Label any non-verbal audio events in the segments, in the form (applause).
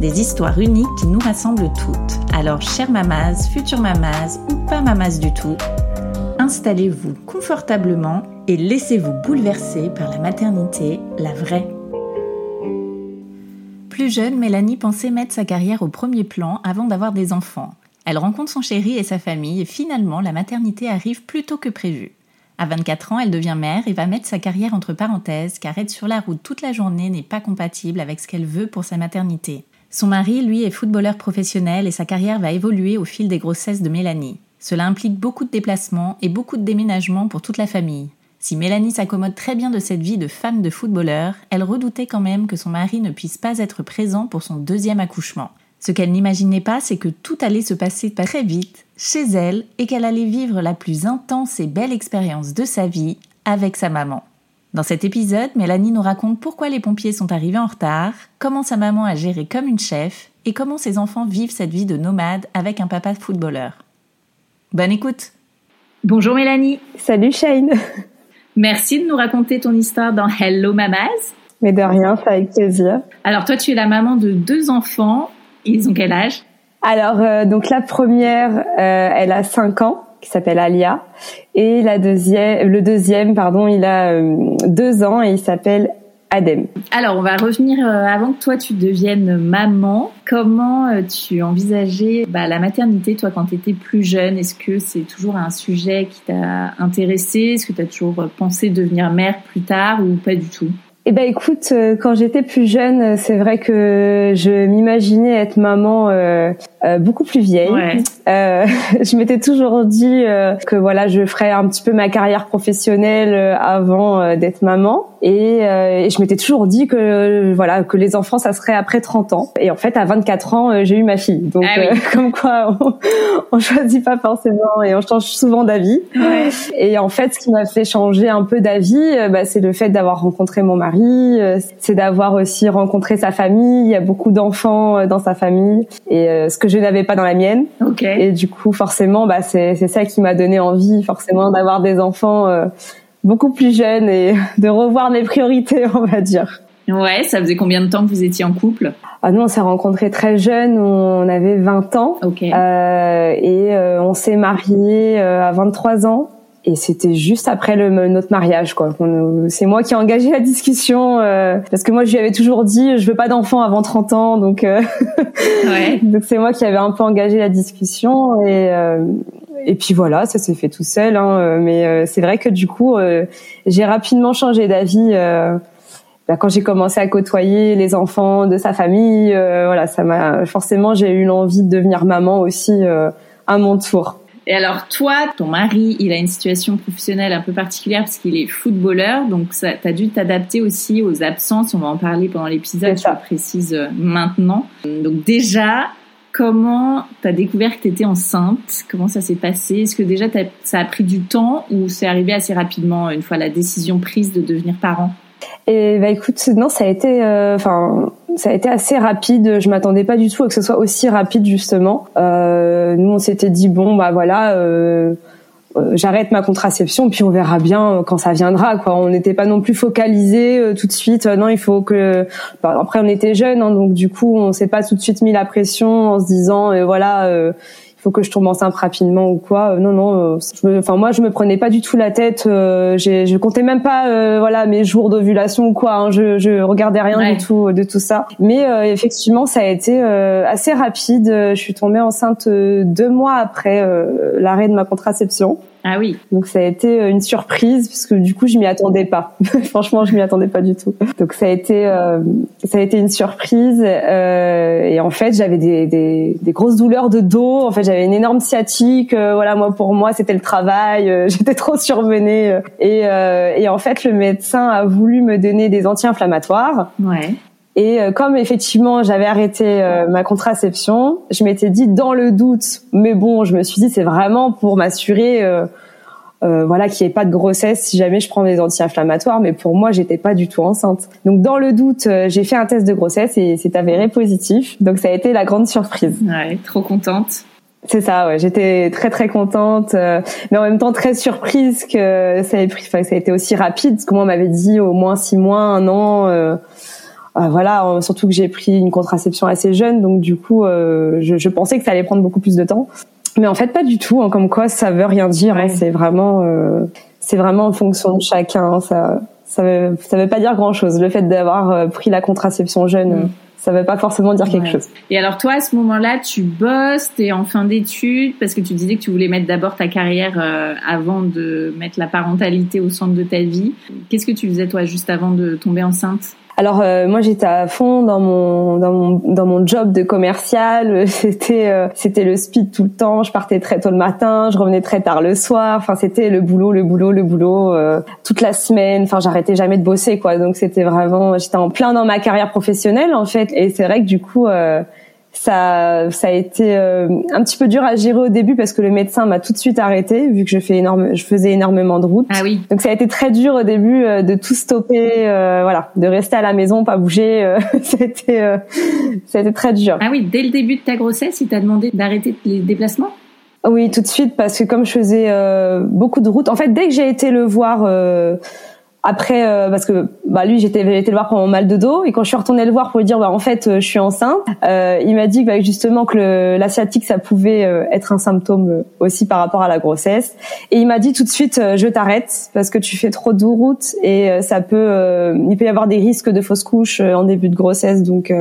Des histoires uniques qui nous rassemblent toutes. Alors, chère mamas, future mamas ou pas mamas du tout, installez-vous confortablement et laissez-vous bouleverser par la maternité, la vraie. Plus jeune, Mélanie pensait mettre sa carrière au premier plan avant d'avoir des enfants. Elle rencontre son chéri et sa famille et finalement la maternité arrive plus tôt que prévu. À 24 ans, elle devient mère et va mettre sa carrière entre parenthèses car être sur la route toute la journée n'est pas compatible avec ce qu'elle veut pour sa maternité. Son mari, lui, est footballeur professionnel et sa carrière va évoluer au fil des grossesses de Mélanie. Cela implique beaucoup de déplacements et beaucoup de déménagements pour toute la famille. Si Mélanie s'accommode très bien de cette vie de femme de footballeur, elle redoutait quand même que son mari ne puisse pas être présent pour son deuxième accouchement. Ce qu'elle n'imaginait pas, c'est que tout allait se passer très vite chez elle et qu'elle allait vivre la plus intense et belle expérience de sa vie avec sa maman. Dans cet épisode, Mélanie nous raconte pourquoi les pompiers sont arrivés en retard, comment sa maman a géré comme une chef et comment ses enfants vivent cette vie de nomade avec un papa footballeur. Bonne écoute Bonjour Mélanie Salut Shane Merci de nous raconter ton histoire dans Hello Mamas. Mais de rien, c'est avec plaisir. Alors toi, tu es la maman de deux enfants. Ils ont quel âge? Alors, euh, donc la première, euh, elle a 5 ans qui s'appelle Alia et la deuxième le deuxième pardon il a euh, deux ans et il s'appelle Adem. Alors on va revenir euh, avant que toi tu deviennes maman. Comment euh, tu envisageais bah, la maternité toi quand tu étais plus jeune? Est-ce que c'est toujours un sujet qui t'a intéressé? Est-ce que tu as toujours pensé devenir mère plus tard ou pas du tout? Eh ben écoute, euh, quand j'étais plus jeune, euh, c'est vrai que je m'imaginais être maman euh, euh beaucoup plus vieille. Ouais. Euh, (laughs) je m'étais toujours dit que voilà, je ferais un petit peu ma carrière professionnelle avant d'être maman. Et, et je m'étais toujours dit que voilà que les enfants ça serait après 30 ans. Et en fait, à 24 ans, j'ai eu ma fille. Donc ah oui. (laughs) comme quoi, on, on choisit pas forcément et on change souvent d'avis. Ouais. Et en fait, ce qui m'a fait changer un peu d'avis, bah, c'est le fait d'avoir rencontré mon mari euh, c'est d'avoir aussi rencontré sa famille. Il y a beaucoup d'enfants euh, dans sa famille et euh, ce que je n'avais pas dans la mienne. Et du coup, forcément, bah, c'est ça qui m'a donné envie, forcément, d'avoir des enfants beaucoup plus jeunes et (laughs) de revoir mes priorités, on va dire. Ouais, ça faisait combien de temps que vous étiez en couple? Ah, Nous, on s'est rencontrés très jeunes, on avait 20 ans. Euh, et on s'est mariés à 23 ans et c'était juste après le, notre mariage quoi. C'est moi qui ai engagé la discussion euh, parce que moi je lui avais toujours dit je veux pas d'enfant avant 30 ans donc euh, (laughs) ouais. donc c'est moi qui avais un peu engagé la discussion et euh, et puis voilà ça s'est fait tout seul hein, mais c'est vrai que du coup j'ai rapidement changé d'avis bah, quand j'ai commencé à côtoyer les enfants de sa famille voilà ça m'a forcément j'ai eu l'envie de devenir maman aussi à mon tour. Et alors toi, ton mari, il a une situation professionnelle un peu particulière parce qu'il est footballeur, donc tu as dû t'adapter aussi aux absences, on va en parler pendant l'épisode, je le précise euh, maintenant. Donc déjà, comment tu as découvert que tu étais enceinte? Comment ça s'est passé? Est-ce que déjà ça a pris du temps ou c'est arrivé assez rapidement une fois la décision prise de devenir parent? Et bah écoute, non, ça a été, euh, enfin, ça a été assez rapide. Je m'attendais pas du tout à que ce soit aussi rapide justement. Euh, nous, on s'était dit bon, bah voilà, euh, j'arrête ma contraception puis on verra bien quand ça viendra quoi on n'était pas non plus focalisé tout de suite non il faut que bah, après on était jeunes hein, donc du coup on s'est pas tout de suite mis la pression en se disant voilà faut que je tombe enceinte rapidement ou quoi. Euh, non, non. Euh, enfin, moi, je me prenais pas du tout la tête. Euh, je comptais même pas, voilà, mes jours d'ovulation ou quoi. Hein. Je, je regardais rien du tout de tout ça. Mais effectivement, ça a été assez rapide. Je suis tombée enceinte deux mois après l'arrêt de ma contraception. Ah oui. Donc ça a été euh, une surprise parce que du coup je m'y attendais pas. (laughs) Franchement, je m'y attendais pas du tout. Donc ça a été euh, ça a été une surprise euh, et en fait j'avais des, des, des, grosses douleurs de dos. En fait j'avais une énorme sciatique. Euh, voilà moi pour moi c'était le travail. Euh, (laughs) j'étais trop surmenée et, et en fait le médecin a voulu me donner des anti-inflammatoires. Ouais. Et comme effectivement j'avais arrêté ma contraception, je m'étais dit dans le doute, mais bon, je me suis dit c'est vraiment pour m'assurer euh, voilà, qu'il n'y ait pas de grossesse si jamais je prends des anti-inflammatoires. Mais pour moi, j'étais pas du tout enceinte. Donc dans le doute, euh, j'ai fait un test de grossesse et c'est avéré positif. Donc ça a été la grande surprise. Ouais, trop contente. C'est ça, ouais. J'étais très très contente, euh, mais en même temps très surprise que ça ait pris, ça a été aussi rapide. Parce que moi, on m'avait dit au moins six mois, un an. Euh, voilà, surtout que j'ai pris une contraception assez jeune, donc du coup, je, je, pensais que ça allait prendre beaucoup plus de temps. Mais en fait, pas du tout. Hein, comme quoi, ça veut rien dire. Hein, c'est vraiment, euh, c'est vraiment en fonction de chacun. Ça, ça veut, ça veut pas dire grand chose. Le fait d'avoir euh, pris la contraception jeune. Mm. Ça veut pas forcément dire quelque chose. Et alors toi, à ce moment-là, tu bosses, t'es en fin d'études, parce que tu disais que tu voulais mettre d'abord ta carrière euh, avant de mettre la parentalité au centre de ta vie. Qu'est-ce que tu faisais toi juste avant de tomber enceinte? Alors euh, moi j'étais à fond dans mon dans mon dans mon job de commercial. (laughs) C'était euh, c'était le speed tout le temps. Je partais très tôt le matin, je revenais très tard le soir. Enfin c'était le boulot, le boulot, le boulot euh, toute la semaine. Enfin j'arrêtais jamais de bosser quoi. Donc c'était vraiment j'étais en plein dans ma carrière professionnelle en fait. Et c'est vrai que du coup ça, ça a été euh, un petit peu dur à gérer au début parce que le médecin m'a tout de suite arrêté vu que je fais énorme, je faisais énormément de routes. Ah oui. Donc ça a été très dur au début euh, de tout stopper, euh, voilà, de rester à la maison, pas bouger. (laughs) C'était, ça a été très dur. Ah oui, dès le début de ta grossesse, il t'a demandé d'arrêter les déplacements? Oui, tout de suite parce que comme je faisais beaucoup de routes, en fait, dès que j'ai été le voir après, euh, parce que bah, lui, j'étais été le voir pour mon mal de dos, et quand je suis retournée le voir pour lui dire, bah, en fait, euh, je suis enceinte, euh, il m'a dit bah, justement que l'asiatique, ça pouvait euh, être un symptôme aussi par rapport à la grossesse. Et il m'a dit tout de suite, je t'arrête parce que tu fais trop de route et ça peut, il peut y avoir des risques de fausse couche en début de grossesse, donc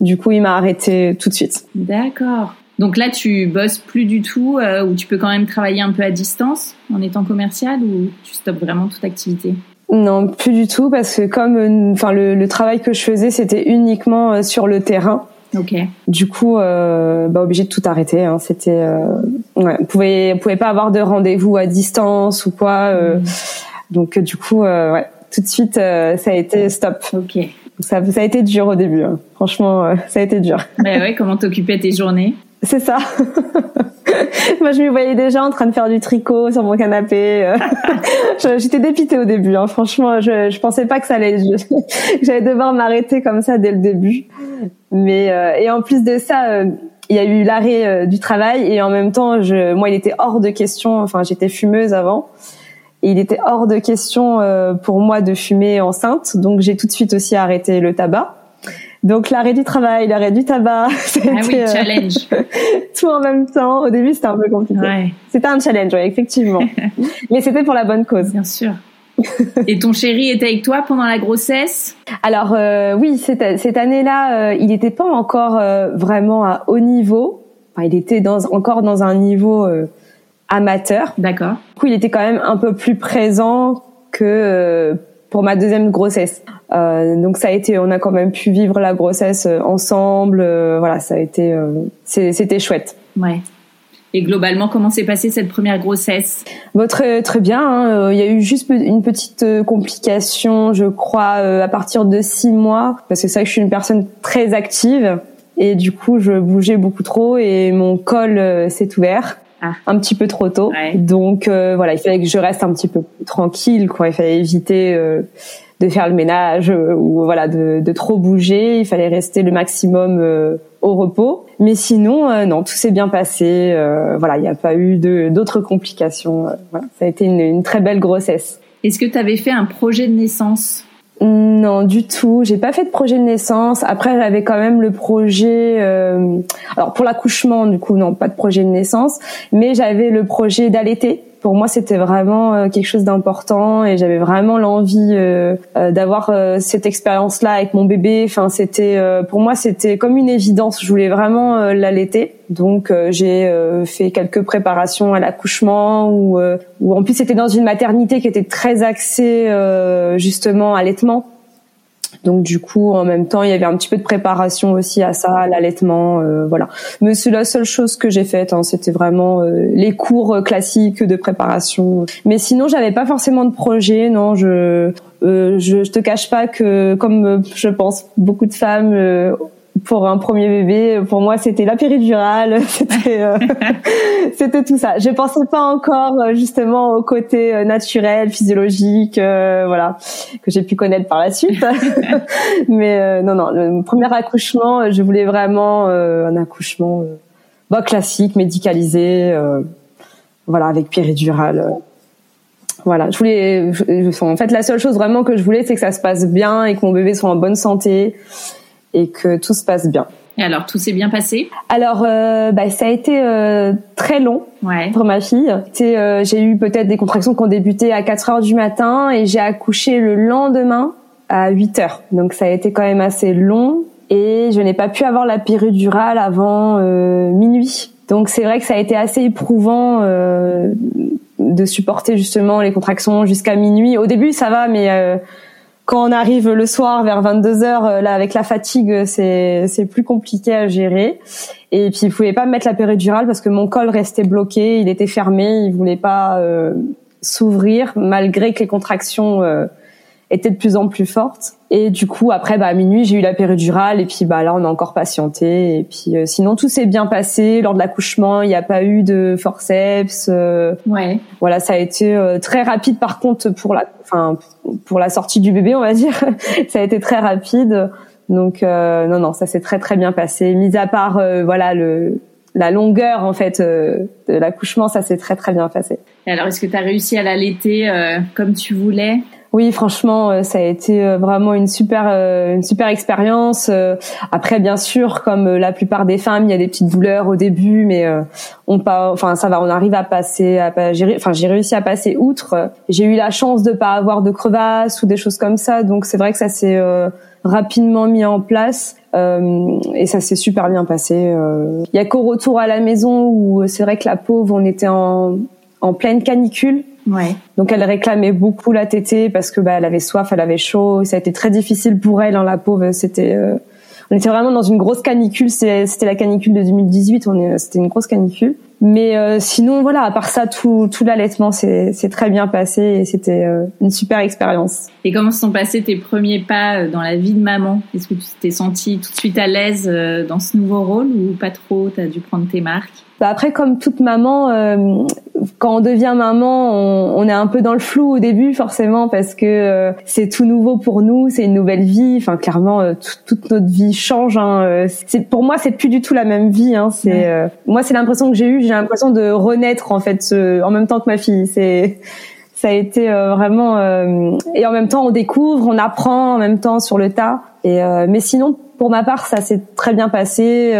du coup, il m'a arrêté tout de suite. D'accord. Donc là, tu bosses plus du tout, euh, ou tu peux quand même travailler un peu à distance en étant commercial, ou tu stoppes vraiment toute activité? Non, plus du tout, parce que comme, euh, enfin, le, travail que je faisais, c'était uniquement euh, sur le terrain. Ok. Du coup, bah, obligé de tout arrêter. Hein. C'était, ouais, on pouvait, on pouvait pas avoir de rendez-vous à distance ou quoi. Mm. Donc du coup, ouais, tout de suite, ça a été stop. Ok. Ça, ça a été dur au début. Hein. Franchement, ça a été dur. Mais ouais, comment t'occupais tes journées? C'est ça. (laughs) Moi, je me voyais déjà en train de faire du tricot sur mon canapé. (laughs) J'étais dépitée au début. Hein. Franchement, je, je pensais pas que ça allait. (laughs) J'allais devoir m'arrêter comme ça dès le début. Mais euh, et en plus de ça, euh, il y a eu l'arrêt euh, du travail et en même temps, je, moi, il était hors de question. Enfin, j'étais fumeuse avant. Et il était hors de question pour moi de fumer enceinte, donc j'ai tout de suite aussi arrêté le tabac. Donc l'arrêt du travail, l'arrêt du tabac, (laughs) c'était ah oui, challenge. (laughs) tout en même temps. Au début, c'était un peu compliqué. Ouais. C'était un challenge, ouais, effectivement. (laughs) Mais c'était pour la bonne cause. Bien sûr. Et ton chéri était avec toi pendant la grossesse? Alors euh, oui, cette, cette année-là, euh, il n'était pas encore euh, vraiment à haut niveau. Enfin, il était dans, encore dans un niveau euh, amateur. D'accord. Du coup, il était quand même un peu plus présent que pour ma deuxième grossesse. Euh, donc ça a été, on a quand même pu vivre la grossesse euh, ensemble. Euh, voilà, ça a été, euh, c'était chouette. Ouais. Et globalement, comment s'est passée cette première grossesse? Bon, très, très bien. Hein. Il y a eu juste une petite complication, je crois, à partir de six mois, parce que c'est vrai que je suis une personne très active et du coup, je bougeais beaucoup trop et mon col s'est ouvert. Ah. un petit peu trop tôt. Donc euh, voilà, il fallait que je reste un petit peu tranquille, quoi. Il fallait éviter euh, de faire le ménage euh, ou voilà de, de, trop bouger. Il fallait rester le maximum au repos. Mais sinon, non, tout s'est bien passé. voilà, il n'y a pas eu d'autres complications. Voilà, ça a été une, une très belle grossesse. Est-ce que tu avais fait un projet de naissance? Non, du tout. J'ai pas fait de projet de naissance. Après, j'avais quand même le projet. Euh... Alors pour l'accouchement, du coup, non, pas de projet de naissance, mais j'avais le projet d'allaiter pour moi c'était vraiment euh, quelque chose d'important et j'avais vraiment l'envie euh, euh, d'avoir cette expérience là avec mon bébé. Enfin c'était pour moi c'était comme une évidence. Je voulais vraiment l'allaiter. Donc j'ai fait quelques préparations à l'accouchement ou ou en plus c'était dans une maternité qui était très axée justement allaitement donc du coup, en même temps, il y avait un petit peu de préparation aussi à ça, à l'allaitement, euh, voilà. Mais c'est la seule chose que j'ai faite. Hein, C'était vraiment euh, les cours classiques de préparation. Mais sinon, j'avais pas forcément de projet. Non, je, euh, je, je te cache pas que, comme je pense beaucoup de femmes pour un premier bébé, pour moi, c'était la péridurale, (laughs) c'était euh, (laughs) c'était tout ça. Je pensais pas encore euh, justement au côté euh, naturel, physiologique, voilà, que j'ai pu connaître par la suite. (laughs) Mais non, non, le premier accouchement, je voulais vraiment un accouchement bah, classique, médicalisé, voilà, avec péridurale. Voilà, je voulais. en fait, la seule chose vraiment que je voulais, c'est que ça se passe bien et que mon bébé soit en bonne santé et que tout se passe bien. Et alors, tout s'est bien passé? Alors, euh, bah, ça a été euh, très long ouais. pour ma fille. Euh, j'ai eu peut-être des contractions qui ont débuté à 4 heures du matin et j'ai accouché le lendemain à 8 heures. Donc, ça a été quand même assez long et je n'ai pas pu avoir la péridurale avant minuit. Donc, c'est vrai que ça a été assez éprouvant de supporter justement les contractions jusqu'à minuit. Au début, ça va, mais quand on arrive le soir vers 22 heures, euh, là avec la fatigue, c'est c'est plus compliqué à gérer. Et puis il pouvait pas mettre la péridurale parce que mon col restait bloqué, il était fermé, il voulait pas euh, s'ouvrir malgré que les contractions euh, était de plus en plus forte. Et du coup, après, bah, à minuit, j'ai eu la péridurale et puis bah là, on a encore patienté. Et puis euh, sinon, tout s'est bien passé lors de l'accouchement. Il n'y a pas eu de forceps. Euh, ouais. Voilà, ça a été euh, très rapide. Par contre, pour la, enfin, pour la sortie du bébé, on va dire, (laughs) ça a été très rapide. Donc non, non, ça s'est très très bien passé. Mis à part, voilà, le la longueur en fait de l'accouchement, ça s'est très très bien passé. Et alors, est-ce que tu as réussi à l'allaiter comme tu voulais? Oui, franchement, euh, ça a été euh, vraiment une super, euh, une super expérience. Après, bien sûr, comme la plupart des femmes, il y a des petites douleurs au début, mais on pas, enfin ça va, on arrive à passer, à, enfin j'ai réussi à passer outre. J'ai eu la chance de pas avoir de crevasses ou des choses comme ça, donc c'est vrai que ça s'est rapidement mis en place. et ça s'est super bien passé. Il y a qu'au retour à la maison où c'est vrai que la pauvre, on était en, en pleine canicule. Ouais. Donc elle réclamait beaucoup la tétée parce que bah elle avait soif, elle avait chaud. Ça a été très difficile pour elle, hein, la pauvre. C'était, euh, on était vraiment dans une grosse canicule. C'était la canicule de 2018. On est, c'était une grosse canicule. Mais euh, sinon voilà, à part ça, tout, tout l'allaitement c'est très bien passé et c'était euh, une super expérience. Et comment se sont passés tes premiers pas dans la vie de maman? Est-ce que tu t'es sentie tout de suite à l'aise dans ce nouveau rôle ou pas trop? T'as dû prendre tes marques? Bah après, comme toute maman, euh, quand on devient maman, on, on, est un peu dans le flou au début, forcément, parce que euh, c'est tout nouveau pour nous, c'est une nouvelle vie. Enfin, clairement, euh, toute notre vie change. Hein. C'est pour moi, c'est plus du tout la même vie. Hein. C'est moi, c'est l'impression que j'ai eue. J'ai l'impression de renaître en fait, en même temps que ma fille. C'est ça a été vraiment et en même temps, on découvre, on apprend en même temps sur le tas. Et mais sinon, pour ma part, ça s'est très bien passé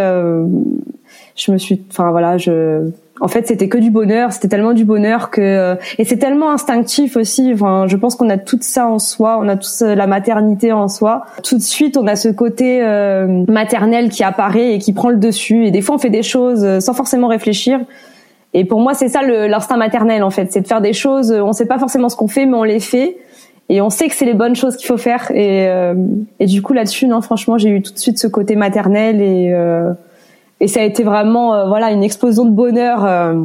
je me suis, enfin voilà, je, en fait, c'était que du bonheur. C'était tellement du bonheur que, et c'est tellement instinctif aussi. Enfin, je pense qu'on a tout ça en soi. On a tous la maternité en soi. Tout de suite, on a ce côté euh, maternel qui apparaît et qui prend le dessus. Et des fois, on fait des choses euh, sans forcément réfléchir. Et pour moi, c'est ça l'instinct maternel en fait, c'est de faire des choses. On sait pas forcément ce qu'on fait, mais on les fait. Et on sait que c'est les bonnes choses qu'il faut faire. Et, euh, et du coup, là-dessus, non, franchement, j'ai eu tout de suite ce côté maternel et et ça a été vraiment euh, voilà une explosion de bonheur euh,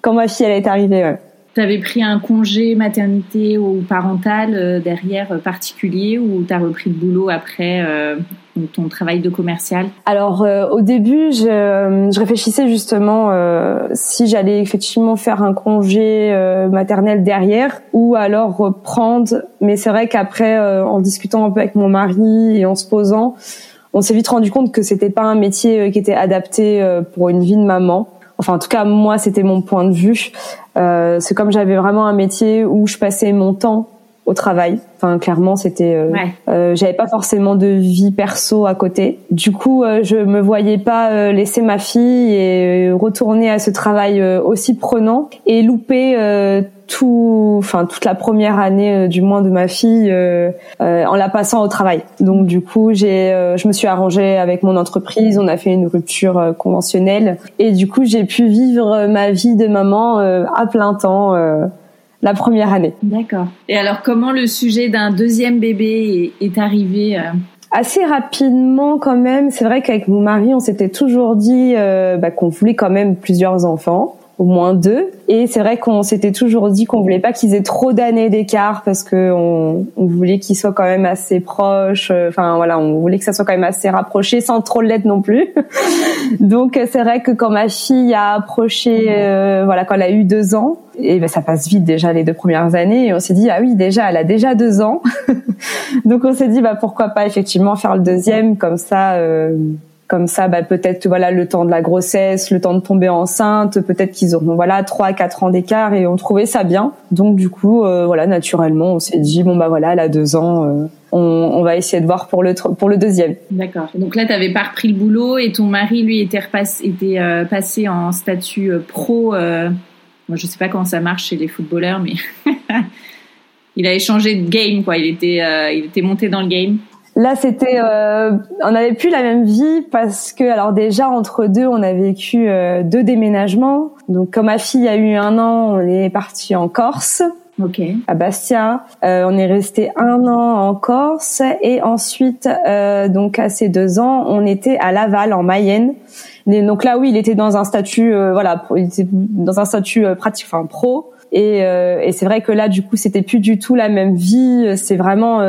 quand ma fille elle est arrivée. Ouais. Tu avais pris un congé maternité ou parental euh, derrière particulier ou tu as repris le boulot après ton travail de commercial? Alors au début, je, je, réfléchissais justement si j'allais effectivement faire un congé maternel derrière ou alors reprendre. Mais c'est vrai qu'après, en discutant un peu avec mon mari et en se posant, on s'est vite rendu compte que c'était pas un métier qui était adapté pour une vie de maman. Enfin, en tout cas, moi, c'était mon point de vue. Euh, c'est comme j'avais vraiment un métier où je passais mon temps au travail. Enfin, clairement, c'était. Euh, euh, J'avais pas forcément de vie perso à côté. Du coup, euh, je me voyais pas euh, laisser ma fille et retourner à ce travail aussi prenant et louper tout, enfin toute la première année du moins de ma fille en la passant au travail. Donc du coup, j'ai, je me suis arrangée avec mon entreprise. On a fait une rupture conventionnelle et du coup, j'ai pu vivre ma vie de maman à plein temps la première année. D'accord. Et alors, comment le sujet d'un deuxième bébé est, arrivé euh? Assez rapidement quand même. C'est vrai qu'avec mon mari, on s'était toujours dit euh, bah, qu'on voulait quand même plusieurs enfants au moins deux. Et c'est vrai qu'on s'était toujours dit qu'on voulait pas qu'ils aient trop d'années d'écart parce que on, on voulait qu'ils soient quand même assez proches. Euh, enfin voilà, on voulait que ça soit quand même assez rapproché sans trop l'être non plus. (laughs) Donc c'est vrai que quand ma fille a approché, euh, voilà, quand elle a eu deux ans, et ben ça passe vite déjà les deux premières années. Et on s'est dit ah oui déjà elle a déjà deux ans. (laughs) Donc on s'est dit bah pourquoi pas effectivement faire le deuxième comme ça. Euh, comme ça, bah, peut-être voilà le temps de la grossesse, le temps de tomber enceinte, peut-être qu'ils auront voilà trois quatre ans d'écart et on trouvait ça bien. Donc du coup, euh, voilà, naturellement, on s'est dit bon bah voilà, elle a deux ans, euh, on, va essayer de voir pour le pour le deuxième. D'accord. Donc là, tu avais pas repris le boulot et ton mari lui était repassé, était euh, passé en statut pro. moi, je sais pas comment ça marche chez les footballeurs, mais (laughs) il a échangé de game quoi. Il était il était monté dans le game. Là, c'était, euh, on n'avait plus la même vie parce que, alors déjà entre deux, on a vécu euh, deux déménagements. Donc, comme ma fille a eu un an, on est parti en Corse. Okay. à Bastia. Euh, on est resté un an en Corse et ensuite, euh, donc à ces deux ans, on était à Laval en Mayenne. Et donc là, oui, il était dans un statut, euh, voilà, il était dans un statut euh, pratique, enfin pro. Et, et c'est vrai que là, du coup, c'était plus du tout la même vie. C'est vraiment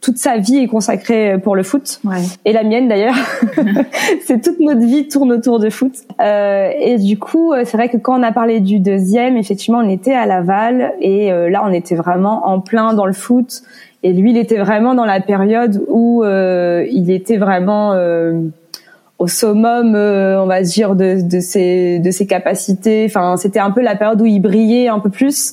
toute sa vie est consacrée pour le foot ouais. et la mienne d'ailleurs. (laughs) (laughs) c'est toute notre vie tourne autour de foot. Euh, et du coup, euh, c'est vrai que quand on a parlé du deuxième, effectivement, on était à Laval et euh, là, on était vraiment en plein dans le foot. Et lui, il était vraiment dans la période où euh, il était vraiment euh, au summum, on va dire, de, de, ses de ses capacités. Enfin, c'était un peu la période où il brillait un peu plus.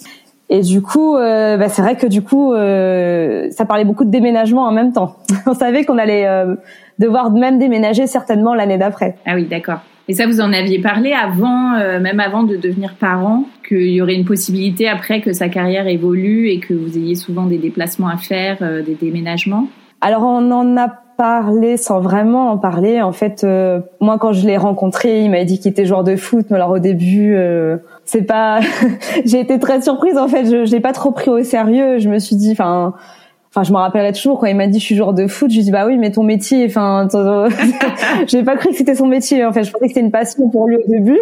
Et du coup, euh, bah, c'est vrai que du coup, euh, ça parlait beaucoup de déménagement en même temps. (laughs) On savait qu'on allait euh, devoir même déménager certainement l'année d'après. Ah oui, d'accord. Et ça, vous en aviez parlé avant, euh, même avant de devenir parent, qu'il y aurait une possibilité après que sa carrière évolue et que vous ayez souvent des déplacements à faire, euh, des déménagements? Alors, on en a parlé sans vraiment en parler. En fait, moi, quand je l'ai rencontré, il m'a dit qu'il était joueur de foot. Mais alors, au début c'est pas (laughs) j'ai été très surprise en fait. Je, je l'ai pas trop pris au sérieux. Je me suis dit enfin enfin je me rappellerai toujours quand il m'a dit je suis joueur de foot. Je lui dis bah oui mais ton métier enfin (laughs) (laughs) j'ai pas cru que c'était son métier. En fait je pensais que c'était une passion pour lui au début.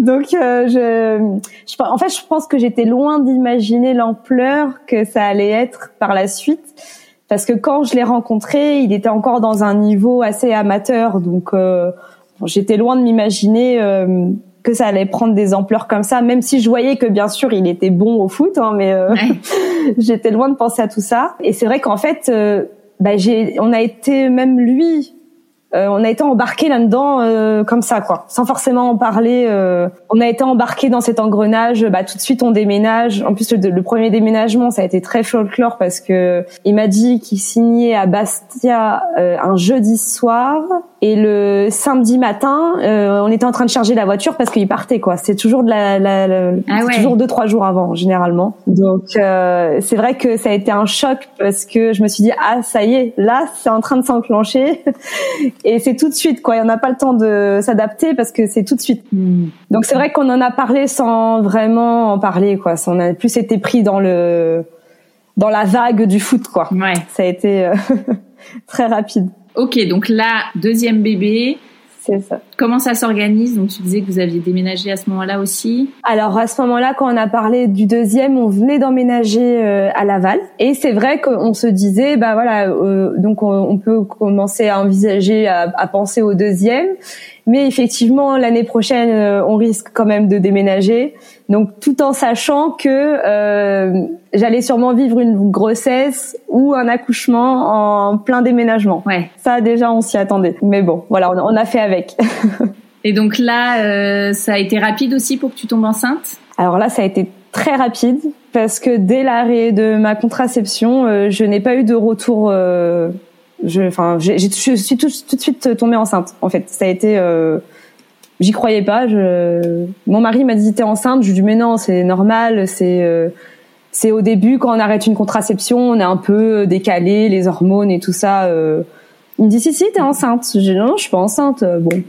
Donc euh, je, je en fait je pense que j'étais loin d'imaginer l'ampleur que ça allait être par la suite parce que quand je l'ai rencontré il était encore dans un niveau assez amateur. Donc euh, j'étais loin de m'imaginer euh, que ça allait prendre des ampleurs comme ça, même si je voyais que bien sûr il était bon au foot, hein, mais euh, (laughs) j'étais loin de penser à tout ça. Et c'est vrai qu'en fait, euh, bah, j'ai, on a été même lui euh, on a été embarqué là-dedans euh, comme ça, quoi, sans forcément en parler. Euh, on a été embarqué dans cet engrenage. Bah, tout de suite, on déménage. En plus, le, premier déménagement, ça a été très folklore parce que il m'a dit qu'il signait à Bastia un jeudi soir et le samedi matin, on était en train de charger la voiture parce qu'il partait, quoi. C'est toujours de la, la, ah toujours deux trois jours avant, généralement. Donc, c'est vrai que ça a été un choc parce que je me suis dit ah ça y est, là, c'est en train de s'enclencher (laughs) et c'est tout de suite quoi. On n'a pas le temps de s'adapter parce que c'est tout de suite. Hmm. Donc c'est vrai qu'on en a parlé sans vraiment en parler quoi. On a plus été pris dans le dans la vague du foot quoi. Ouais. Ça a été euh, (laughs) très rapide. Ok, donc là deuxième bébé. C'est ça. Comment ça s'organise? Donc tu disais que vous aviez déménagé à ce moment-là aussi. Alors à ce moment-là, quand on a parlé du deuxième, on venait d'emménager euh, à Laval, et c'est vrai qu'on se disait, bah voilà, euh, donc on, peut commencer à envisager, à, à, penser au deuxième, mais effectivement l'année prochaine, euh, on risque quand même de déménager. Donc tout en sachant que euh, j'allais sûrement vivre une grossesse ou un accouchement en plein déménagement. Ouais. Ça déjà on s'y attendait. Mais bon, voilà, on, a fait avec. (laughs) Et donc là, euh, ça a été rapide aussi pour que tu tombes enceinte? Alors là, ça a été très rapide parce que dès l'arrêt de ma contraception, euh, je n'ai pas eu de retour. Euh, je, enfin, je suis tout, tout, de suite tombée enceinte. En fait, ça a été euh, j'y croyais pas. Je... Mon mari m'a dit t'es enceinte. Je lui ai dit mais non, c'est normal. C'est euh, c'est au début quand on arrête une contraception, on est un peu décalé, les hormones et tout ça. Euh... Il me dit si si t'es enceinte. J'ai dit non, je suis pas enceinte. Euh, bon,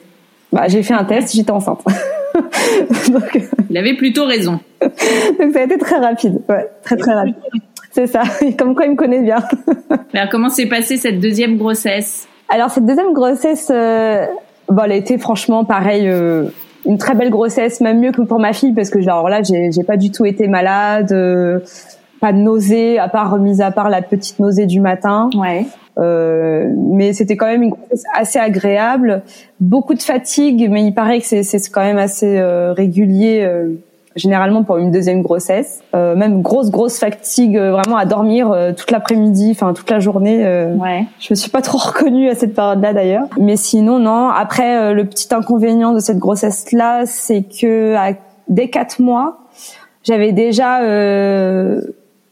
bah j'ai fait un test, j'étais enceinte. (laughs) Donc... Il avait plutôt raison. Donc ça a été très rapide, ouais, très très rapide. C'est ça. (laughs) Comme quoi il me connaît bien. (laughs) Alors comment s'est passée cette deuxième grossesse? Alors cette deuxième grossesse. Euh Bon, elle a été franchement pareil, euh, une très belle grossesse, même mieux que pour ma fille, parce que genre là, j'ai, j'ai pas du tout été malade, euh, pas de nausée, à part mise à part la petite nausée du matin. Ouais. Euh, mais c'était quand même une grossesse assez agréable, beaucoup de fatigue, mais il paraît que c'est, quand même assez euh, régulier généralement pour une deuxième grossesse. Euh, même grosse grosse fatigue, euh, vraiment à dormir euh, toute l'après-midi, enfin toute la journée. Euh, ouais. Je me suis pas trop (laughs) reconnue à cette période-là d'ailleurs. Mais sinon non. Après le petit inconvénient de cette grossesse-là, c'est que à, dès quatre mois, j'avais déjà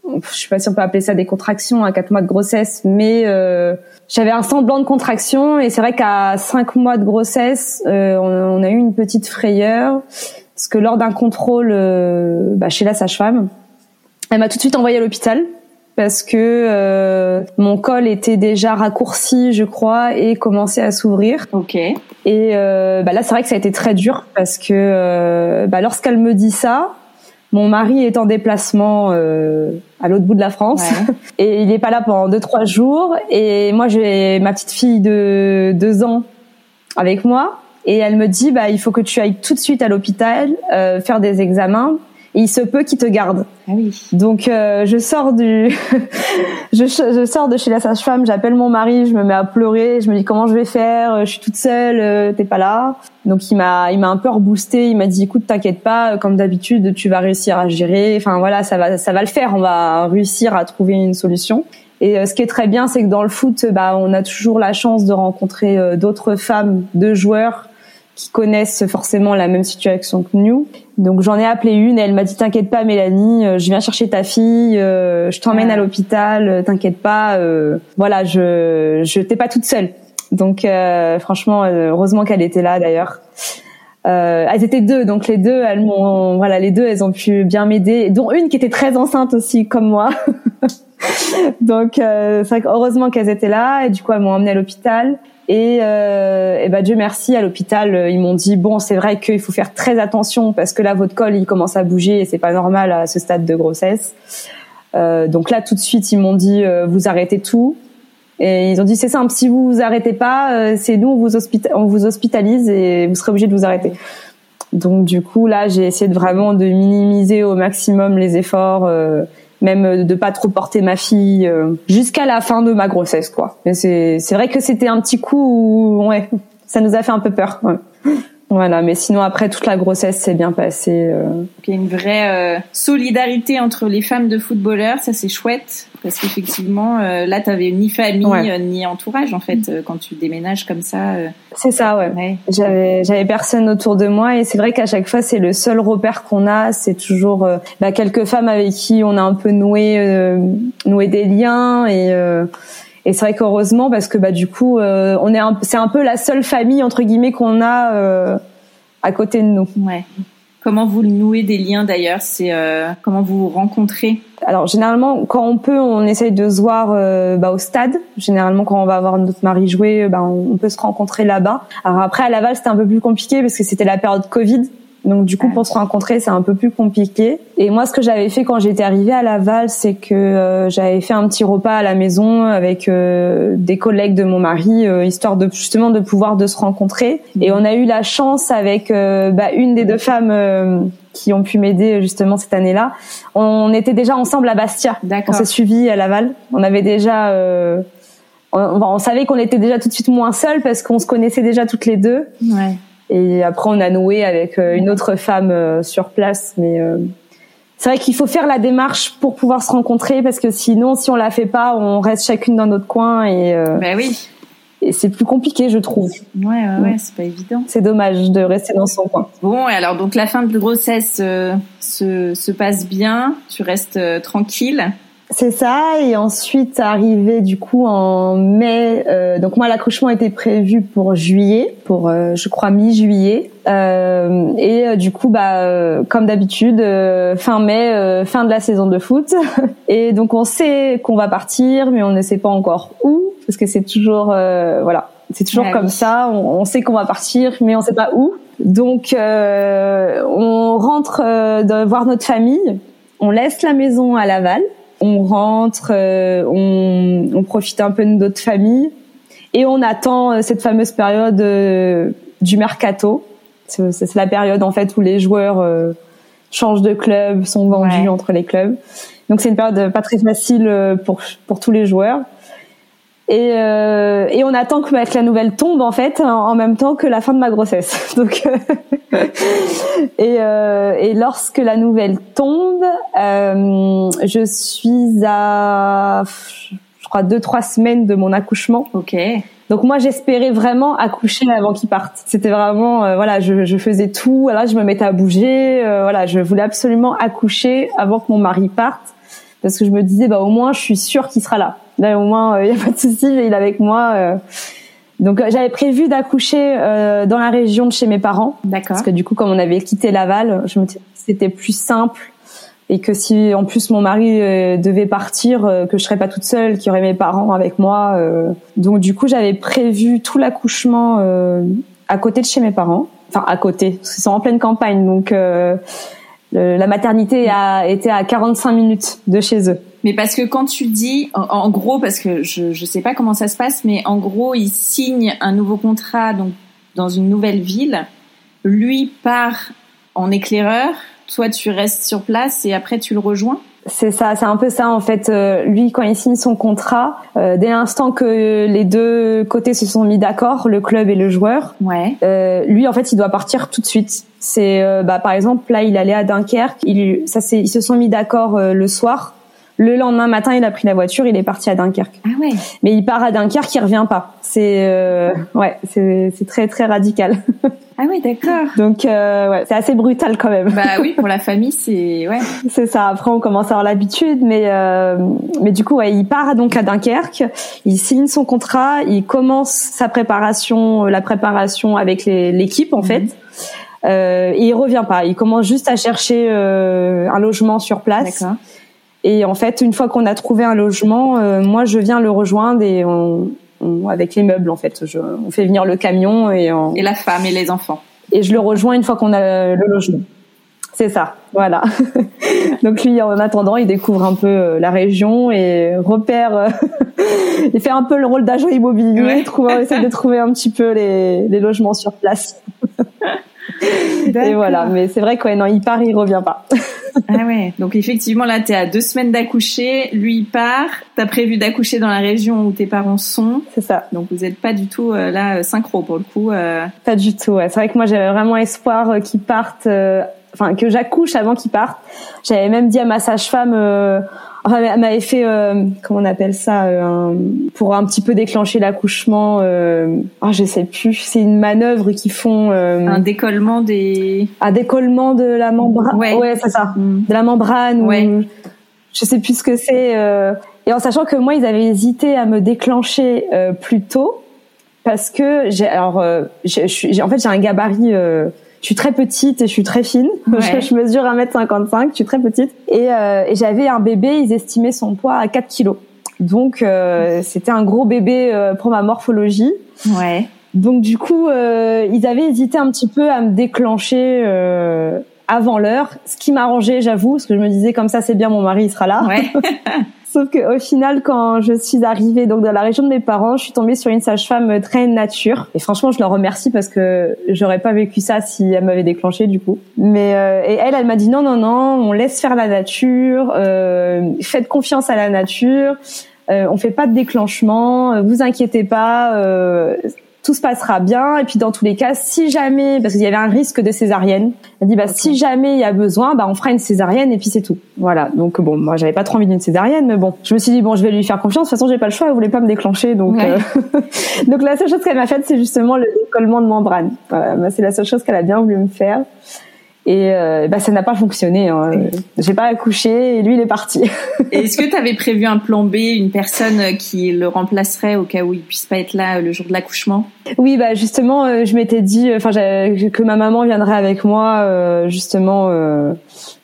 je sais pas si on peut appeler ça des contractions à quatre mois de grossesse, mais euh, j'avais un semblant de contraction et c'est vrai qu'à cinq mois de grossesse, euh, on, on, a eu une petite frayeur parce que lors d'un contrôle euh, bah, chez la sage-femme, elle m'a tout de suite envoyée à l'hôpital parce que euh, mon col était déjà raccourci, je crois, et commençait à s'ouvrir. Ok. Et euh, bah là, c'est vrai que ça a été très dur parce que euh, bah, lorsqu'elle me dit ça, mon mari est en déplacement euh, à l'autre bout de la France ouais. (laughs) et il n'est pas là pendant deux trois jours. Et moi, j'ai ma petite fille de deux ans avec moi et elle me dit bah il faut que tu ailles tout de suite à l'hôpital euh, faire des examens et il se peut qu'il te garde. Ah oui. Donc euh, je sors du (laughs) je, je, sors de chez la sage-femme, j'appelle mon mari, je me mets à pleurer, je me dis comment je vais faire, je suis toute seule, euh, t'es pas là. Donc il m'a il m'a un peu reboosté, il m'a dit écoute t'inquiète pas, comme d'habitude tu vas réussir à gérer. Enfin voilà, ça va ça va le faire, on va réussir à trouver une solution. Et euh, ce qui est très bien, c'est que dans le foot, bah, on a toujours la chance de rencontrer euh, d'autres femmes, de joueurs qui connaissent forcément la même situation que nous. Donc j'en ai appelé une et elle m'a dit t'inquiète pas Mélanie, euh, je viens chercher ta fille, euh, je t'emmène à l'hôpital, euh, t'inquiète pas, voilà je je t'ai pas toute seule. Donc franchement heureusement qu'elle était là d'ailleurs. elles étaient deux, donc les deux, elles m'ont, voilà, les deux, elles ont pu bien m'aider, dont une qui était très enceinte aussi, comme moi. (laughs) (laughs) donc c'est vrai heureusement qu'elles étaient là, et du coup elles m'ont emmenée à l'hôpital. Et, euh, et bah Dieu merci, à l'hôpital, euh, ils m'ont dit bon, c'est vrai qu'il faut faire très attention parce que là votre col il commence à bouger et c'est pas normal à ce stade de grossesse. Euh, donc là tout de suite ils m'ont dit euh, vous arrêtez tout. Et ils ont dit c'est simple, si vous vous arrêtez pas, euh, c'est nous on vous, on vous hospitalise et vous serez obligé de vous arrêter. Donc du coup là j'ai essayé de vraiment de minimiser au maximum les efforts même de pas trop porter ma fille euh, jusqu'à la fin de ma grossesse quoi. Mais c'est c'est vrai que c'était un petit coup où ouais, ça nous a fait un peu peur. Ouais. Voilà, mais sinon après toute la grossesse s'est bien passée. Euh... Il y a une vraie euh, solidarité entre les femmes de footballeurs, ça c'est chouette parce qu'effectivement euh, là t'avais ni famille ouais. Euh, ni entourage en fait euh, quand tu déménages comme ça. C'est ça ouais. ouais. J'avais j'avais personne autour de moi et c'est vrai qu'à chaque fois c'est le seul repère qu'on a, c'est toujours bah, quelques femmes avec qui on a un peu noué noué des liens et et c'est vrai qu'heureusement parce que bah du coup euh, on est c'est un peu la seule famille entre guillemets qu'on a euh, à côté de nous. Ouais. Comment vous nouez des liens d'ailleurs? C'est euh, comment vous vous rencontrez? Alors généralement quand on peut, on essaye de se voir euh, bah, au stade. Généralement quand on va voir notre mari jouer, bah, on, peut se rencontrer là-bas. Alors après à Laval c'était un peu plus compliqué parce que c'était la période Covid. Donc du coup, pour se rencontrer, c'est un peu plus compliqué. Et moi, ce que j'avais fait quand j'étais arrivée à Laval, c'est que euh, j'avais fait un petit repas à la maison avec euh, des collègues de mon mari, euh, histoire de justement de pouvoir de se rencontrer. Et on a eu la chance avec euh, bah, une des deux femmes euh, qui ont pu m'aider justement cette année-là. On était déjà ensemble à Bastia. On s'est suivis à Laval. On avait déjà on, on, savait qu'on était déjà tout de suite moins seuls parce qu'on se connaissait déjà toutes les deux. Ouais. Et après, on a noué avec une autre femme sur place, mais c'est vrai qu'il faut faire la démarche pour pouvoir se rencontrer parce que sinon, si on la fait pas, on reste chacune dans notre coin et. Ben oui. Et c'est plus compliqué, je trouve. Ouais, ouais, ouais c'est pas évident. C'est dommage de rester dans son coin. Bon, et alors donc la fin de grossesse se, se passe bien, tu restes tranquille. C'est ça, et ensuite arrivé du coup en mai. Euh, donc moi l'accouchement était prévu pour juillet, pour euh, je crois mi-juillet, euh, et euh, du coup bah euh, comme d'habitude fin mai, fin de la saison de foot, (laughs) et donc on sait qu'on va partir, mais on ne sait pas encore où, parce que c'est toujours voilà, c'est toujours comme ça. On, on sait qu'on va partir, mais on sait pas où. Donc on rentre de voir notre famille, on laisse la maison à Laval on rentre, euh, on, profite un peu de notre famille et on attend euh, cette fameuse période euh, du mercato. C'est la période en fait où les joueurs changent de club, sont vendus entre les clubs. Donc c'est une période pas très facile pour pour tous les joueurs. Et, euh, et on attend que, bah, la nouvelle tombe en fait en, même temps que la fin de ma grossesse. (laughs) Donc et, euh, et lorsque la nouvelle tombe, euh, je suis à je crois deux trois semaines de mon accouchement. Ok. Donc moi j'espérais vraiment accoucher avant qu'il parte. C'était vraiment euh, voilà je, je, faisais tout. Là je me mettais à bouger. Euh, voilà je voulais absolument accoucher avant que mon mari parte parce que je me disais bah au moins je suis sûre qu'il sera là. Là, au moins, il euh, n'y a pas de souci, il est avec moi. Euh. Donc, euh, j'avais prévu d'accoucher dans la région de chez mes parents. D'accord. Parce que du coup, comme on avait quitté Laval, je me c'était plus simple et que si en plus mon mari devait partir, que je serais pas toute seule, qu'il y aurait mes parents avec moi. donc du coup, j'avais prévu tout l'accouchement à côté de chez mes parents. Enfin, à côté, parce qu'ils sont en pleine campagne, donc la maternité a été à 45 minutes de chez eux. Mais parce que quand tu dis, en, gros, parce que je ne sais pas comment ça se passe, mais en gros, il signe un nouveau contrat donc dans une nouvelle ville. Lui part en éclaireur, toi tu restes sur place et après tu le rejoins? C'est ça, c'est un peu ça en fait. Euh, lui, quand il signe son contrat, euh, dès l'instant que les deux côtés se sont mis d'accord, le club et le joueur, ouais. Euh, lui en fait, il doit partir tout de suite. C'est, bah, par exemple, là, il allait à Dunkerque, il, ça, ils se sont mis d'accord le soir. Le lendemain matin, il a pris la voiture, il est parti à Dunkerque. Ah ouais. Mais il part à Dunkerque, il revient pas. C'est euh, ouais, c'est c'est très très radical. Ah oui, d'accord. (laughs) Donc euh, ouais, c'est assez brutal quand même. Bah oui, pour la (laughs) famille, c'est ouais. c'est ça. Après, on commence à avoir l'habitude, mais euh, mais du coup, ouais, il part donc à Dunkerque, il signe son contrat, il commence sa préparation, la préparation avec l'équipe en mhm. fait. Euh, et il revient pas. Il commence juste à chercher euh, un logement sur place. D'accord. Et en fait, une fois qu'on a trouvé un logement, euh, moi, je viens le rejoindre et on, avec les meubles, en fait, je, on fait venir le camion et et la femme et les enfants. Et je le rejoins une fois qu'on a le logement. C'est ça, voilà. (laughs) Donc lui, en attendant, il découvre un peu euh, la région et repère. Euh, (laughs) il fait un peu le rôle d'agent immobilier, ouais. trouve, essaie de trouver un petit peu les, les logements sur place. (laughs) et voilà, mais c'est vrai que non, il part, il revient pas. (laughs) ah ouais. Donc effectivement, là, t'es à deux semaines d'accoucher. Lui, il part. T'as prévu d'accoucher dans la région où tes parents sont. C'est ça. Donc vous êtes pas du tout euh, là euh, synchro pour le coup. Euh... Pas du tout. Ouais. C'est vrai que moi, j'avais vraiment espoir qu'ils partent. Enfin, que j'accouche avant qu'ils partent. J'avais même dit à ma sage-femme Enfin, elle m'avait fait, euh, comment on appelle ça, euh, pour un petit peu déclencher l'accouchement. Euh, oh, je sais plus. C'est une manœuvre qui font. Euh, un décollement des. Un décollement de la membrane. Ouais, ouais c'est ça. Mm. De la membrane. Ouais. Ou, je sais plus ce que c'est. Euh, et en sachant que moi, ils avaient hésité à me déclencher plus tôt parce que j'ai alors, j'ai, en fait, j'ai un gabarit je suis très petite et je suis très fine. (laughs) Je, mesure 1m55, je suis très petite. Et, euh, et j'avais un bébé, ils estimaient son poids à 4 kilos. Donc euh, c'était un gros bébé euh, pour ma morphologie. Ouais. Donc du coup, euh, ils avaient hésité un petit peu à me déclencher euh, avant l'heure, ce qui m'arrangeait, j'avoue, parce que je me disais comme ça c'est bien, mon mari il sera là. Ouais. (laughs) Sauf que au final, quand je suis arrivée donc dans la région de mes parents, je suis tombée sur une sage-femme très nature. Et franchement, je leur remercie parce que j'aurais pas vécu ça si elle m'avait déclenché du coup. Mais euh, et elle, elle m'a dit non, non, non, on laisse faire la nature. Euh, faites confiance à la nature. Euh, on fait pas de déclenchement. Vous inquiétez pas. Tout se passera bien. Et puis dans tous les cas, si jamais, parce qu'il y avait un risque de césarienne, elle dit bah si jamais il y a besoin, bah on fera une césarienne et puis c'est tout. Voilà. Donc bon, moi j'avais pas trop envie d'une césarienne, mais bon, je me suis dit bon, je vais lui faire confiance. De toute façon, j'ai pas le choix. Elle voulait pas me déclencher, donc euh, (laughs) donc la seule chose qu'elle m'a faite, c'est justement le décollement de membrane. Voilà, c'est la seule chose qu'elle a bien voulu me faire. Et euh, bah, ça n'a pas fonctionné. Hein. J'ai pas accouché et lui il est parti. Est-ce que tu avais prévu un plan B, une personne qui le remplacerait au cas où il puisse pas être là le jour de l'accouchement? Oui, bah justement, euh, je m'étais dit, enfin, que ma maman viendrait avec moi, euh, justement, que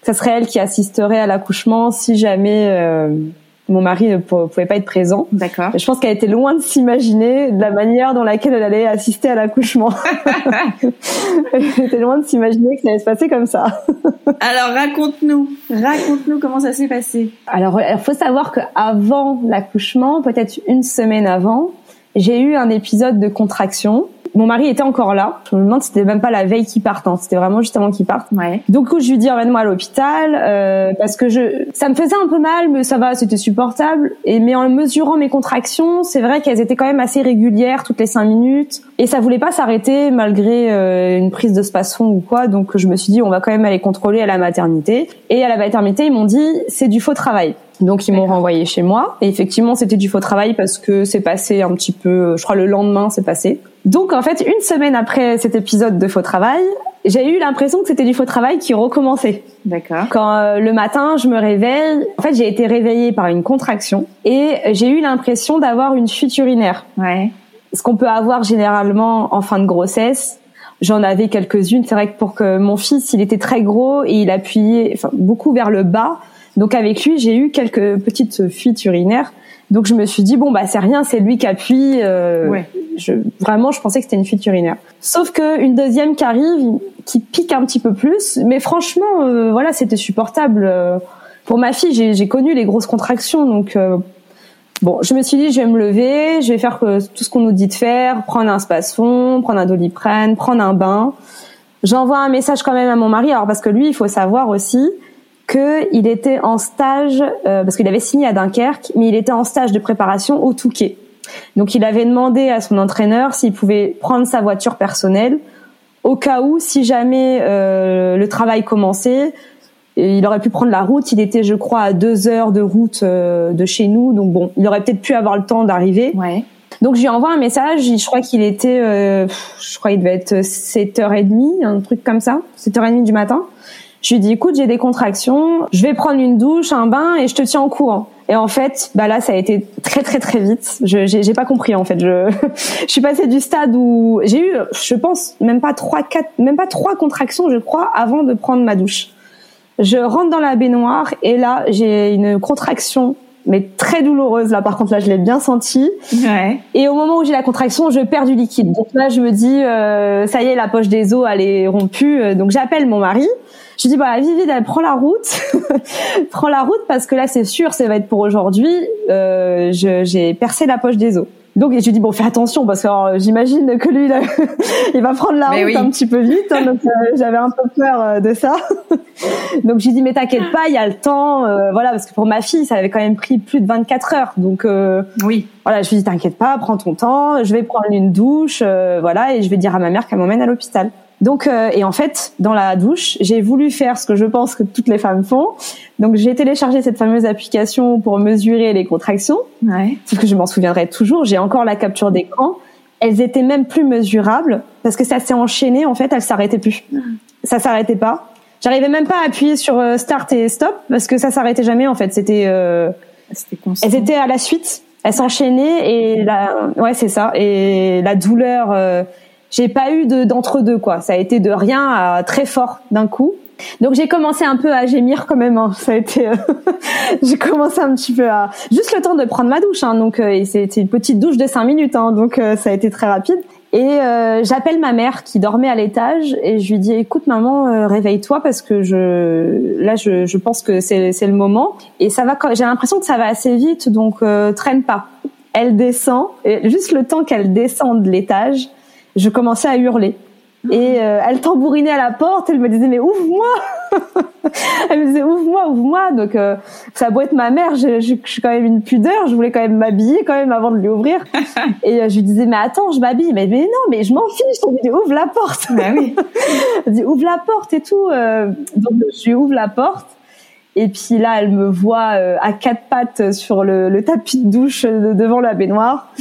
ça serait elle qui assisterait à l'accouchement si jamais mon mari ne pouvait pas être présent. D'accord. Je pense qu'elle était loin de s'imaginer de la manière dans laquelle elle allait assister à l'accouchement. (laughs) elle était loin de s'imaginer que ça allait se passer comme ça. Alors raconte-nous, raconte-nous comment ça s'est passé. Alors il faut savoir que avant l'accouchement, peut-être une semaine avant, j'ai eu un épisode de contraction mon mari était encore là. Je me demande si c'était même pas la veille qu'il parte. Hein. C'était vraiment juste avant qu'il parte. Ouais. Donc je lui dis emmène-moi à l'hôpital euh, parce que je ça me faisait un peu mal, mais ça va, c'était supportable. Et mais en mesurant mes contractions, c'est vrai qu'elles étaient quand même assez régulières toutes les cinq minutes et ça voulait pas s'arrêter malgré euh, une prise de spasfon ou quoi. Donc je me suis dit on va quand même aller contrôler à la maternité. Et à la maternité ils m'ont dit c'est du faux travail. Donc ils m'ont renvoyé chez moi. Et effectivement, c'était du faux travail parce que c'est passé un petit peu, je crois le lendemain, c'est passé. Donc en fait, une semaine après cet épisode de faux travail, j'ai eu l'impression que c'était du faux travail qui recommençait. D'accord. Quand euh, le matin, je me réveille, en fait, j'ai été réveillée par une contraction et j'ai eu l'impression d'avoir une fuite urinaire. Ouais. Ce qu'on peut avoir généralement en fin de grossesse. J'en avais quelques-unes. C'est vrai que pour que mon fils, il était très gros et il appuyait enfin, beaucoup vers le bas. Donc avec lui, j'ai eu quelques petites fuites urinaires. Donc je me suis dit bon bah c'est rien, c'est lui qui appuie. Euh, ouais. je, vraiment, je pensais que c'était une fuite urinaire. Sauf que une deuxième qui arrive, qui pique un petit peu plus. Mais franchement, euh, voilà, c'était supportable. Euh, pour ma fille, j'ai connu les grosses contractions, donc euh, bon, je me suis dit je vais me lever, je vais faire tout ce qu'on nous dit de faire, prendre un spasfon, prendre un doliprane, prendre un bain. J'envoie un message quand même à mon mari, alors parce que lui, il faut savoir aussi qu'il était en stage, euh, parce qu'il avait signé à Dunkerque, mais il était en stage de préparation au Touquet. Donc il avait demandé à son entraîneur s'il pouvait prendre sa voiture personnelle au cas où, si jamais euh, le travail commençait, il aurait pu prendre la route. Il était, je crois, à deux heures de route euh, de chez nous, donc bon, il aurait peut-être pu avoir le temps d'arriver. Ouais. Donc je lui envoie un message, je crois qu'il était, euh, je crois qu'il devait être 7h30, un truc comme ça, 7h30 du matin. Je lui dis écoute, j'ai des contractions, je vais prendre une douche, un bain et je te tiens au courant. Et en fait, bah là, ça a été très très très vite. Je j'ai pas compris en fait. Je (laughs) je suis passée du stade où j'ai eu, je pense, même pas trois quatre, même pas trois contractions, je crois, avant de prendre ma douche. Je rentre dans la baignoire et là, j'ai une contraction mais très douloureuse. Là, par contre, là, je l'ai bien senti. Ouais. Et au moment où j'ai la contraction, je perds du liquide. Donc là, je me dis, euh, ça y est, la poche des os, elle est rompue. Donc j'appelle mon mari. Je dis bah Vivi, prends la route, (laughs) prends la route parce que là c'est sûr, ça va être pour aujourd'hui. Euh, j'ai percé la poche des os. Donc je lui dis bon fais attention parce que j'imagine que lui il (laughs) va prendre la route un petit peu vite. Hein, donc euh, j'avais un peu peur euh, de ça. (laughs) donc j'ai dit mais t'inquiète pas, il y a le temps. Euh, voilà parce que pour ma fille ça avait quand même pris plus de 24 heures. Donc oui. Voilà je lui dis t'inquiète pas, prends ton temps. Je vais prendre une douche, voilà et je vais dire à ma mère qu'elle m'emmène à l'hôpital. Donc, euh, et en fait, dans la douche, j'ai voulu faire ce que je pense que toutes les femmes font. Donc, j'ai téléchargé cette fameuse application pour mesurer les contractions. Ouais. Sauf que je m'en souviendrai toujours. J'ai encore la capture d'écran. Elles étaient même plus mesurables parce que ça s'est enchaîné. En fait, elles s'arrêtaient plus. Ça s'arrêtait pas. J'arrivais même pas à appuyer sur euh, start et stop parce que ça s'arrêtait jamais. En fait, c'était. Euh... Elles étaient à la suite. Elles s'enchaînaient et la. Ouais, c'est ça. Et la douleur. Euh j'ai pas eu de d'entre deux quoi. Ça a été de rien à très fort d'un coup. Donc j'ai commencé un peu à gémir quand même. Hein. Ça a été, euh, (laughs) j'ai commencé un petit peu à juste le temps de prendre ma douche. Hein. Donc euh, c'était une petite douche de cinq minutes. Hein. Donc euh, ça a été très rapide. Et j'appelle ma mère qui dormait à l'étage et je lui dis écoute maman réveille-toi parce que je là je, je pense que c'est c'est le moment et ça va j'ai l'impression que ça va assez vite donc traîne pas. Elle descend juste le temps qu'elle descende de l'étage je commençais à hurler. Et euh, elle tambourinait à la porte, elle me disait mais ouvre-moi (laughs) elle me disait ouvre-moi, ouvre-moi. Donc euh, ça a beau être ma mère, je, je, suis quand même une pudeur, je voulais quand même m'habiller quand même avant de lui ouvrir. (laughs) Et euh, je lui disais mais attends, je m'habille. Mais, mais non, mais je m'en fiche. On me dit ouvre la porte. Bah oui. (laughs) elle dit ouvre la porte et tout. Donc je lui ouvre la porte. Et puis là, elle me voit à quatre pattes sur le, le tapis de douche devant la baignoire.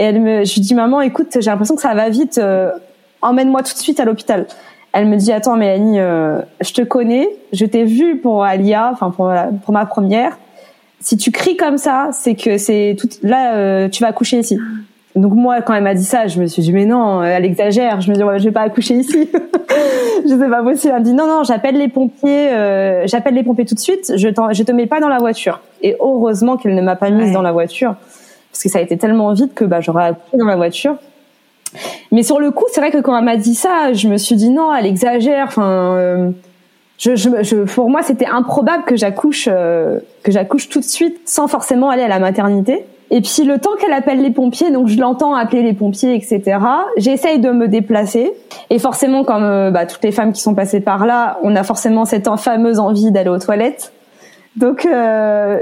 Et elle me, je lui dis maman, écoute, j'ai l'impression que ça va vite. Emmène-moi tout de suite à l'hôpital. Elle me dit attends Mélanie, euh, je te connais, je t'ai vu pour Alia, enfin pour, pour ma première. Si tu cries comme ça, c'est que c'est tout là euh, tu vas accoucher ici. Donc moi quand elle m'a dit ça, je me suis dit mais non, elle exagère. Je me dis ouais, je vais pas accoucher ici. (laughs) je sais pas possible. Elle me dit non non, j'appelle les pompiers, euh, j'appelle les pompiers tout de suite. Je je te mets pas dans la voiture. Et heureusement qu'elle ne m'a pas mise dans la voiture parce que ça a été tellement vite que bah j'aurais accouché dans la voiture. Mais sur le coup, c'est vrai que quand elle m'a dit ça, je me suis dit non, elle exagère. Enfin, euh, je, je, pour moi, c'était improbable que j'accouche, euh, que j'accouche tout de suite, sans forcément aller à la maternité. Et puis le temps qu'elle appelle les pompiers, donc je l'entends appeler les pompiers, etc. J'essaye de me déplacer. Et forcément, comme euh, bah, toutes les femmes qui sont passées par là, on a forcément cette fameuse envie d'aller aux toilettes. Donc, euh,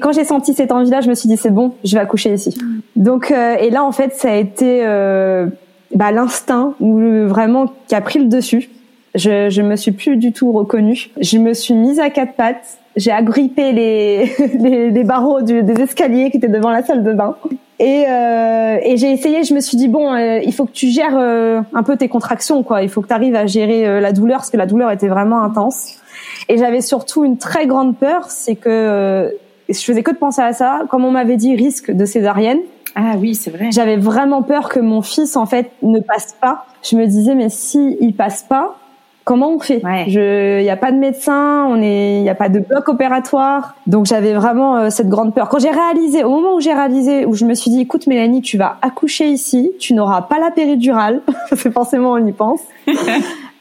quand j'ai senti cette envie-là, je me suis dit c'est bon, je vais accoucher ici. Mm. Donc, euh, et là en fait, ça a été euh, bah, l'instinct vraiment qui a pris le dessus. Je, je me suis plus du tout reconnue. Je me suis mise à quatre pattes. J'ai agrippé les, (laughs) les, les barreaux du, des escaliers qui étaient devant la salle de bain. Et, euh, et j'ai essayé. Je me suis dit bon, euh, il faut que tu gères euh, un peu tes contractions, quoi. Il faut que tu arrives à gérer la douleur parce que la douleur était vraiment intense. Et j'avais surtout une très grande peur, c'est que euh, je faisais que de penser à ça. Comme on m'avait dit, risque de césarienne. Ah oui, c'est vrai. J'avais vraiment peur que mon fils en fait ne passe pas. Je me disais mais si il passe pas, comment on fait? Il n'y a pas de médecin, on est, il y a pas de bloc opératoire. Donc j'avais vraiment euh, cette grande peur. Quand j'ai réalisé, au moment où j'ai réalisé, où je me suis dit, écoute Mélanie, tu vas accoucher ici, tu n'auras pas la péridurale, (laughs) c'est forcément on y pense. (laughs)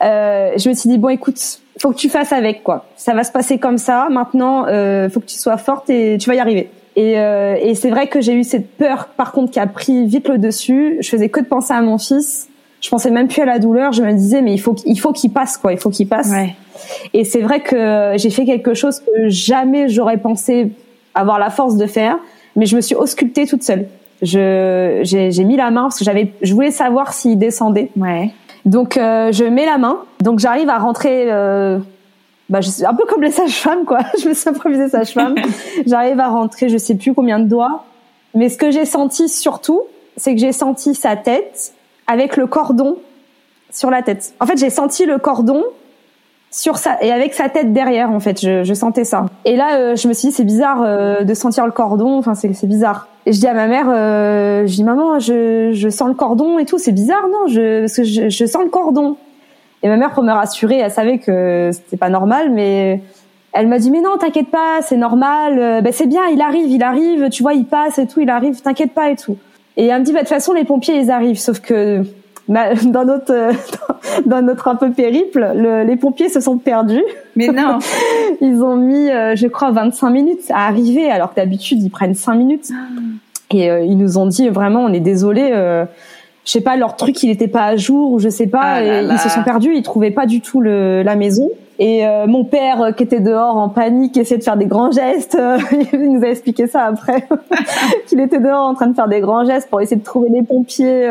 euh, je me suis dit bon écoute, faut que tu fasses avec quoi. Ça va se passer comme ça. Maintenant, euh, faut que tu sois forte et tu vas y arriver. Et, euh, et c'est vrai que j'ai eu cette peur, par contre, qui a pris vite le dessus. Je faisais que de penser à mon fils. Je pensais même plus à la douleur. Je me disais, mais il faut, il faut qu'il passe, quoi. Il faut qu'il passe. Ouais. Et c'est vrai que j'ai fait quelque chose que jamais j'aurais pensé avoir la force de faire, mais je me suis auscultée toute seule. Je, j'ai, j'ai mis la main parce que j'avais, je voulais savoir s'il descendait. Ouais. Donc euh, je mets la main, donc j'arrive à rentrer. Euh, bah, je suis un peu comme les sages-femmes, quoi. (laughs) je me suis improvisée sage-femme. (laughs) j'arrive à rentrer, je sais plus combien de doigts. Mais ce que j'ai senti surtout, c'est que j'ai senti sa tête avec le cordon sur la tête. En fait, j'ai senti le cordon sur sa et avec sa tête derrière en fait. Je, je sentais ça. Et là euh, je me suis dit c'est bizarre euh, de sentir le cordon. Enfin c'est c'est bizarre. Et je dis à ma mère euh, je dis maman je, je sens le cordon et tout. C'est bizarre non? Je parce que je, je, sens le cordon. Et ma mère pour me rassurer elle savait que c'était pas normal mais elle m'a dit mais non t'inquiète pas c'est normal. Ben c'est bien il arrive il arrive. Tu vois il passe et tout il arrive. T'inquiète pas et tout. Et elle me dit bah de toute façon les pompiers ils arrivent. Sauf que (laughs) dans notre euh, (laughs) dans notre un peu périple, le, les pompiers se sont perdus. Mais non. (laughs) ils ont mis, euh, je crois, 25 minutes à arriver, alors que d'habitude ils prennent 5 minutes. Ah. Et euh, ils nous ont dit vraiment, on est désolé. je sais pas, leur truc il était pas à jour ou je sais pas. Ah et Ils se sont perdus, ils trouvaient pas du tout le, la maison. Et euh, mon père, euh, qui était dehors en panique, essayait de faire des grands gestes. Euh, (laughs) il nous a expliqué ça après, (laughs) qu'il était dehors en train de faire des grands gestes pour essayer de trouver les pompiers,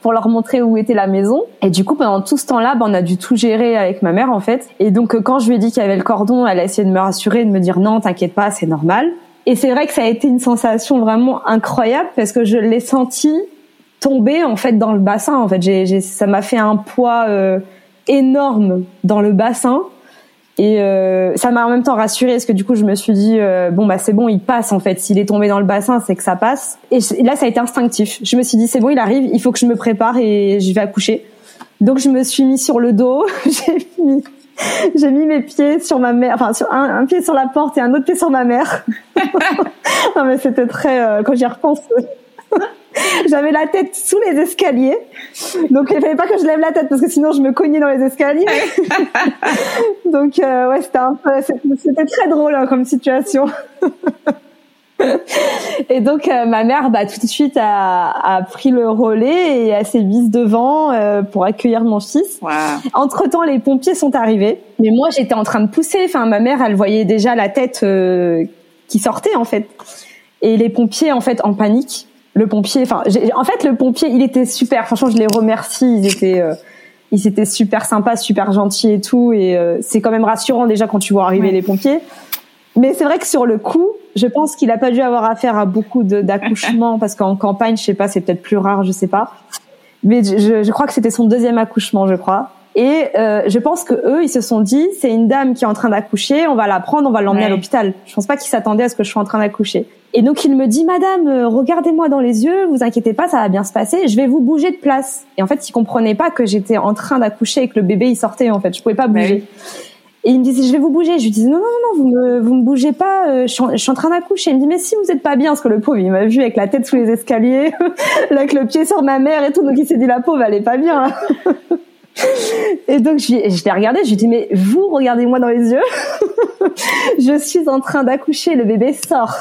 pour leur montrer où était la maison. Et du coup, pendant tout ce temps-là, ben, on a dû tout gérer avec ma mère en fait. Et donc, quand je lui ai dit qu'il y avait le cordon, elle a essayé de me rassurer, de me dire non, t'inquiète pas, c'est normal. Et c'est vrai que ça a été une sensation vraiment incroyable parce que je l'ai senti tomber en fait dans le bassin. En fait, j'ai, ça m'a fait un poids énorme dans le bassin et euh, ça m'a en même temps rassurée parce que du coup je me suis dit euh, bon bah c'est bon il passe en fait. S'il est tombé dans le bassin c'est que ça passe. Et là ça a été instinctif. Je me suis dit c'est bon il arrive il faut que je me prépare et je vais accoucher. Donc je me suis mis sur le dos. (laughs) J'ai mis j'ai mis mes pieds sur ma mère enfin sur un, pied sur la porte et un autre pied sur ma mère. (laughs) Non mais c'était très euh, quand j'y repense (laughs) J'avais la tête sous les escaliers. Donc il fallait pas que je lève la tête parce que sinon je me cognais dans les escaliers. (laughs) Donc euh, ouais, c'était un peu, c'était très drôle hein, comme situation. (laughs) et donc euh, ma mère, bah tout de suite a, a pris le relais et elle s'est mise devant euh, pour accueillir mon fils. Entre temps, les pompiers sont arrivés, mais moi j'étais en train de pousser. Enfin, ma mère, elle voyait déjà la tête euh, qui sortait en fait, et les pompiers en fait en panique. Le pompier, enfin, en fait le pompier, il était super. Franchement, je les remercie. Ils étaient ils étaient super sympas, super gentils et tout. Et c'est quand même rassurant déjà quand tu vois arriver les pompiers. Mais c'est vrai que sur le coup, je pense qu'il a pas dû avoir affaire à beaucoup d'accouchements (laughs) parce qu'en campagne, je sais pas, c'est peut-être plus rare, je sais pas. Mais je, je crois que c'était son deuxième accouchement, je crois. Et euh, je pense que eux, ils se sont dit, c'est une dame qui est en train d'accoucher, on va la prendre, on va l'emmener à l'hôpital. Je pense pas qu'ils s'attendaient à ce que je sois en train d'accoucher. Et donc il me dit, Madame, euh, regardez-moi dans les yeux, vous inquiétez pas, ça va bien se passer. Je vais vous bouger de place. Et en fait, il comprenait pas que j'étais en train d'accoucher et que le bébé il sortait. En fait, je pouvais pas bouger. Et il me disait, je vais vous bouger. Je lui disais, non, non, non, vous me, vous me bougez pas. Euh, je suis, en, je suis en train d'accoucher. Il me dit, mais si vous êtes pas bien, parce que le pauvre, il m'a vu avec la tête sous les escaliers, (laughs) là, avec le pied sur ma mère et tout. Donc il s'est dit, la pauvre, elle est pas bien. (laughs) (laughs) et donc je, je l'ai regardé. Je lui ai dit, mais vous, regardez-moi dans les yeux. (laughs) je suis en train d'accoucher. Le bébé sort.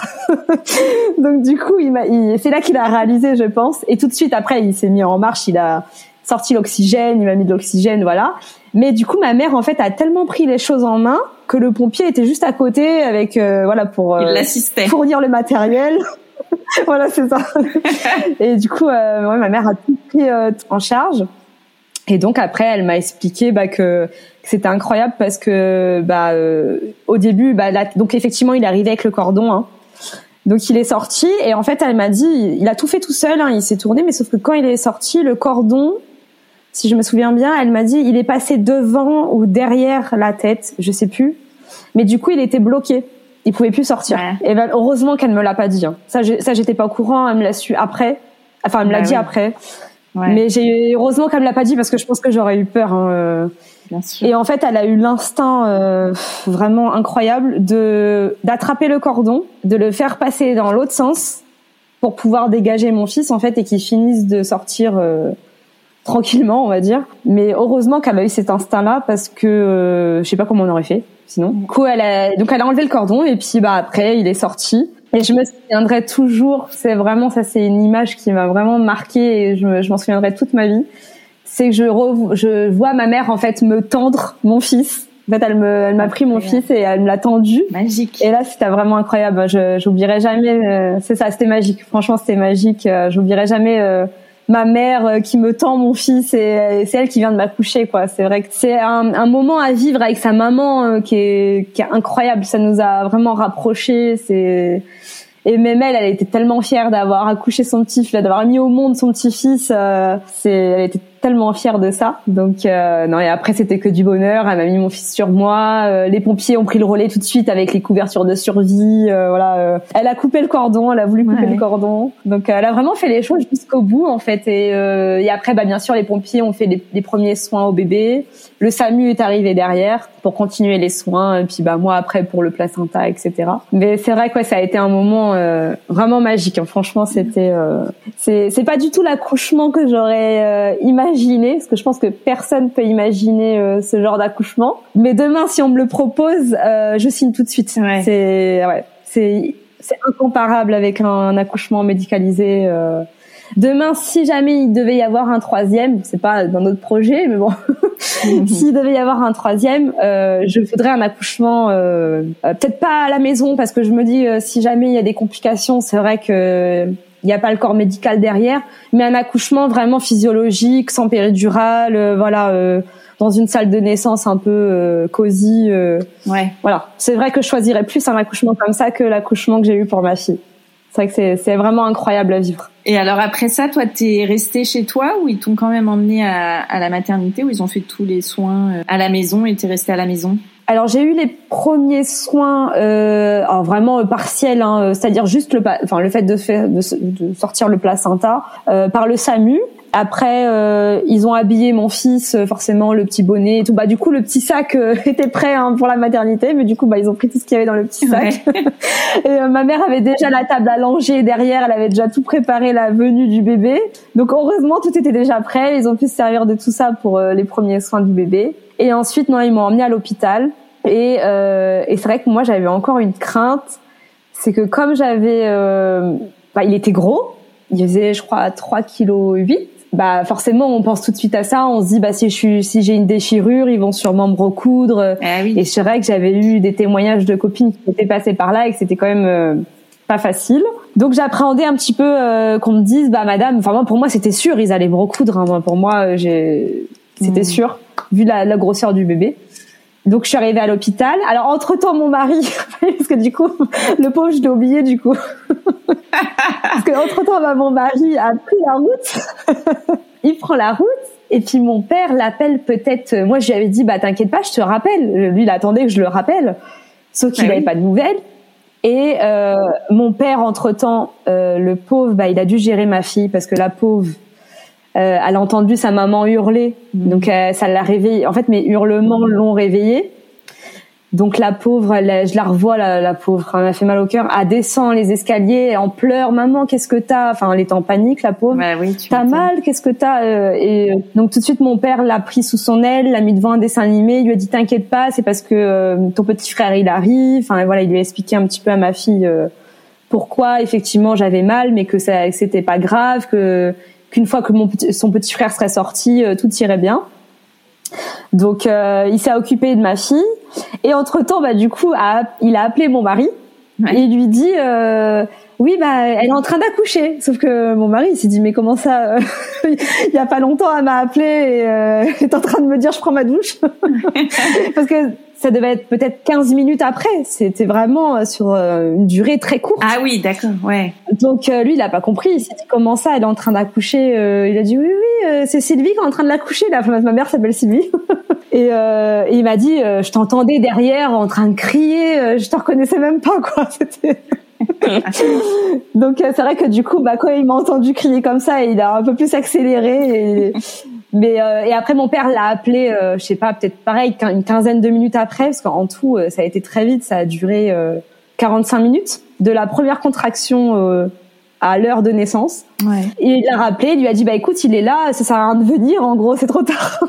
(laughs) donc du coup, il m'a, c'est là qu'il a réalisé, je pense. Et tout de suite après, il s'est mis en marche. Il a sorti l'oxygène. Il m'a mis de l'oxygène, voilà. Mais du coup, ma mère en fait a tellement pris les choses en main que le pompier était juste à côté avec euh, voilà pour euh, fournir le matériel. voilà, c'est ça. et du coup, euh, ouais, ma mère a tout pris en charge. Et donc après, elle m'a expliqué bah, que, c'était incroyable parce que bah au début, bah donc effectivement, il arrivé avec le cordon. Hein. Donc il est sorti et en fait, elle m'a dit, il a tout fait tout seul. Hein, il s'est tourné, mais sauf que quand il est sorti, le cordon si je me souviens bien, elle m'a dit il est passé devant ou derrière la tête, je sais plus. Mais du coup, il était bloqué. Il pouvait plus sortir. Et ben, heureusement qu'elle me l'a pas dit. Hein. Ça, ça, j'étais pas au courant. Elle me l'a su après. Enfin, elle me l'a bah dit après. Mais j'ai heureusement qu'elle me l'a pas dit parce que je pense que j'aurais eu peur. Hein, euh. Bien sûr. Et en fait, elle a eu l'instinct euh, vraiment incroyable de d'attraper le cordon, de le faire passer dans l'autre sens pour pouvoir dégager mon fils en fait et qu'il finisse de sortir. Euh, tranquillement, on va dire. Mais heureusement qu'elle a eu cet instinct-là parce que euh, je sais pas comment on aurait fait sinon. Du coup, elle a, donc elle a enlevé le cordon et puis bah après il est sorti. Et je me souviendrai toujours. C'est vraiment ça, c'est une image qui m'a vraiment marqué et je, m'en souviendrai toute ma vie. C'est que je, je vois ma mère en fait me tendre mon fils. En fait, elle me, elle m'a pris mon fils et elle me l'a tendu. Magique. Et là, c'était vraiment incroyable. Je, j'oublierai jamais. Euh, c'est ça, c'était magique. Franchement, c'était magique. Euh, j'oublierai jamais ma mère euh, qui me tend mon fils et c'est elle qui vient de m'accoucher quoi. C'est vrai que c'est un, un, moment à vivre avec sa maman euh, qui est qui est incroyable. Ça nous a vraiment rapprochés. C'est et même elle elle était tellement fière d'avoir accouché son petit d'avoir mis au monde son petit fils euh, c'est elle était tellement fière de ça. Donc euh, non et après c'était que du bonheur. Elle m'a mis mon fils sur moi. Euh, les pompiers ont pris le relais tout de suite avec les couvertures de survie. Euh, voilà. elle a coupé le cordon. Elle a voulu couper le cordon. Donc elle a vraiment fait les choses jusqu'au bout en fait. Et, et après bah bien sûr les pompiers ont fait les, premiers soins au bébé. Le SAMU est arrivé derrière pour continuer les soins. Et puis bah moi après pour le placenta etc. Mais c'est vrai que ça a été un moment vraiment magique. Hein. Franchement c'était c'est c'est pas du tout l'accouchement que j'aurais imaginé parce que je pense que personne peut imaginer euh, ce genre d'accouchement. Mais demain, si on me le propose, euh, je signe tout de suite. C'est ouais, c'est c'est incomparable avec un, accouchement médicalisé. Euh. Demain, si jamais il devait y avoir un troisième, c'est pas dans notre projet, mais bon, (laughs) s'il devait y avoir un troisième, je voudrais un accouchement, peut-être pas à la maison, parce que je me dis, si jamais il y a des complications, c'est vrai que il n'y a pas le corps médical derrière, mais un accouchement vraiment physiologique, sans péridurale, euh, voilà, euh, dans une salle de naissance un peu euh, cosy. ouais. Voilà, c'est vrai que je choisirais plus un accouchement comme ça que l'accouchement que j'ai eu pour ma fille. C'est vrai que c'est vraiment incroyable à vivre. Et alors après ça, toi, t'es resté chez toi ou ils t'ont quand même emmené à, à, la maternité où ils ont fait tous les soins à la maison et t'es resté à la maison? Alors j'ai eu les premiers soins euh, vraiment euh, partiels, hein, euh, c'est-à-dire juste le, enfin le fait de, faire, de, sortir le placenta euh, par le SAMU. Après, euh, ils ont habillé mon fils, forcément le petit bonnet et tout. Bah du coup, le petit sac (laughs) était prêt hein, pour la maternité, mais du coup, bah ils ont pris tout ce qu'il y avait dans le petit sac. (laughs) et ma mère avait déjà la table allongée derrière, elle avait déjà tout préparé la venue du bébé. Donc heureusement, tout était déjà prêt. Ils ont pu se servir de tout ça pour les premiers soins du bébé. Et ensuite, non, ils m'ont emmené à l'hôpital. Et, euh, et c'est vrai que moi, j'avais encore une crainte. c'est que comme j'avais, euh, bah, il était gros, il faisait je crois 3 kg 8 bah forcément on pense tout de suite à ça on se dit bah si je suis si j'ai une déchirure ils vont sûrement me recoudre ah oui. et c'est vrai que j'avais eu des témoignages de copines qui étaient passées par là et que c'était quand même euh, pas facile donc j'appréhendais un petit peu euh, qu'on me dise bah madame enfin moi pour moi c'était sûr ils allaient me recoudre hein. pour moi euh, j'ai c'était mmh. sûr vu la, la grosseur du bébé donc je suis arrivée à l'hôpital. Alors entre temps mon mari, (laughs) parce que du coup le pauvre je l'ai oublié du coup, (laughs) parce que entre temps bah, mon mari a pris la route, (laughs) il prend la route et puis mon père l'appelle peut-être. Moi je lui avais dit bah t'inquiète pas je te rappelle. Lui il attendait que je le rappelle, sauf qu'il n'avait pas de nouvelles. Et euh, mon père entre temps, euh, le pauvre, bah il a dû gérer ma fille parce que la pauvre euh, elle a entendu sa maman hurler, mm. donc euh, ça l'a réveillée. En fait, mes hurlements l'ont réveillée. Donc la pauvre, elle, je la revois, la, la, pauvre, elle m'a fait mal au cœur. Elle descend les escaliers, en pleure. Maman, qu'est-ce que t'as? Enfin, elle est en panique, la pauvre. Bah oui, t'as mal? Qu'est-ce que t'as? Euh, Et donc tout de suite, mon père l'a pris sous son aile, l'a mis devant un dessin animé. Il lui a dit t'inquiète pas, c'est parce que ton petit frère il arrive. Enfin voilà, il lui a expliqué un petit peu à ma fille pourquoi effectivement j'avais mal, mais que ça, c'était pas grave, que qu'une fois que mon son petit frère serait sorti, euh, tout irait bien. Donc euh, il s'est occupé de ma fille et entre temps bah du coup il a appelé mon mari et il lui dit euh, oui bah elle est en train d'accoucher sauf que mon mari il s'est dit mais comment ça (laughs) il y a pas longtemps elle m'a appelé et elle (laughs) est en train de me dire je prends ma douche (laughs) parce que ça devait être peut-être 15 minutes après. C'était vraiment euh, sur euh, une durée très courte. Ah oui, d'accord, ouais. Donc euh, lui, il a pas compris. Il s'est dit comment ça, elle est en train d'accoucher. il a dit oui, oui, c'est Sylvie qui est en train de l'accoucher. Là, ma mère s'appelle Sylvie. et, il m'a dit, je t'entendais derrière en train de crier. je te reconnaissais même pas, quoi. C'était (laughs) Donc c'est vrai que du coup, bah quand il m'a entendu crier comme ça, il a un peu plus accéléré. Et, mais euh, et après mon père l'a appelé, euh, je sais pas, peut-être pareil, une quinzaine de minutes après, parce qu'en tout euh, ça a été très vite, ça a duré 45 minutes de la première contraction à l'heure de naissance. Ouais. Et il l'a rappelé, il lui a dit bah écoute, il est là, ça sert à rien de venir, en gros c'est trop tard. (laughs)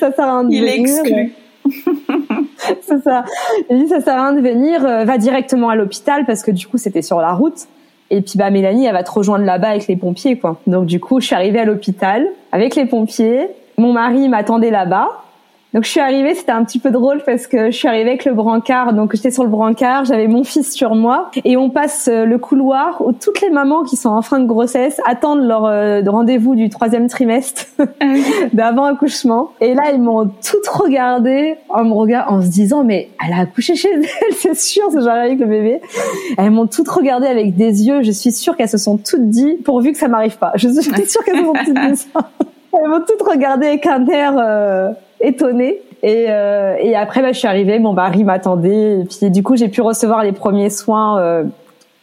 ça sert à rien de il venir. Il est exclu. (laughs) c'est ça. Il dit ça sert à rien de venir, va directement à l'hôpital parce que du coup c'était sur la route. Et puis bah Mélanie, elle va te rejoindre là-bas avec les pompiers quoi. Donc du coup, je suis arrivée à l'hôpital avec les pompiers. Mon mari m'attendait là-bas. Donc je suis arrivée, c'était un petit peu drôle parce que je suis arrivée avec le brancard. Donc j'étais sur le brancard, j'avais mon fils sur moi et on passe euh, le couloir où toutes les mamans qui sont en fin de grossesse attendent leur euh, rendez-vous du troisième trimestre (laughs) ah d'avant accouchement. Et là ils m'ont toutes regardé en me regardant, en se disant mais elle a accouché chez elle, (laughs) c'est sûr, c'est genre avec le bébé. Elles m'ont toutes regardé avec des yeux. Je suis sûre qu'elles se sont toutes dit pourvu que ça m'arrive pas. Je suis (laughs) sûre qu'elles se sont toutes dit ça. Elles m'ont toutes regardé avec un air euh, étonnée. Et, euh, et après, bah, je suis arrivée, mon mari m'attendait. Et puis, du coup, j'ai pu recevoir les premiers soins, euh,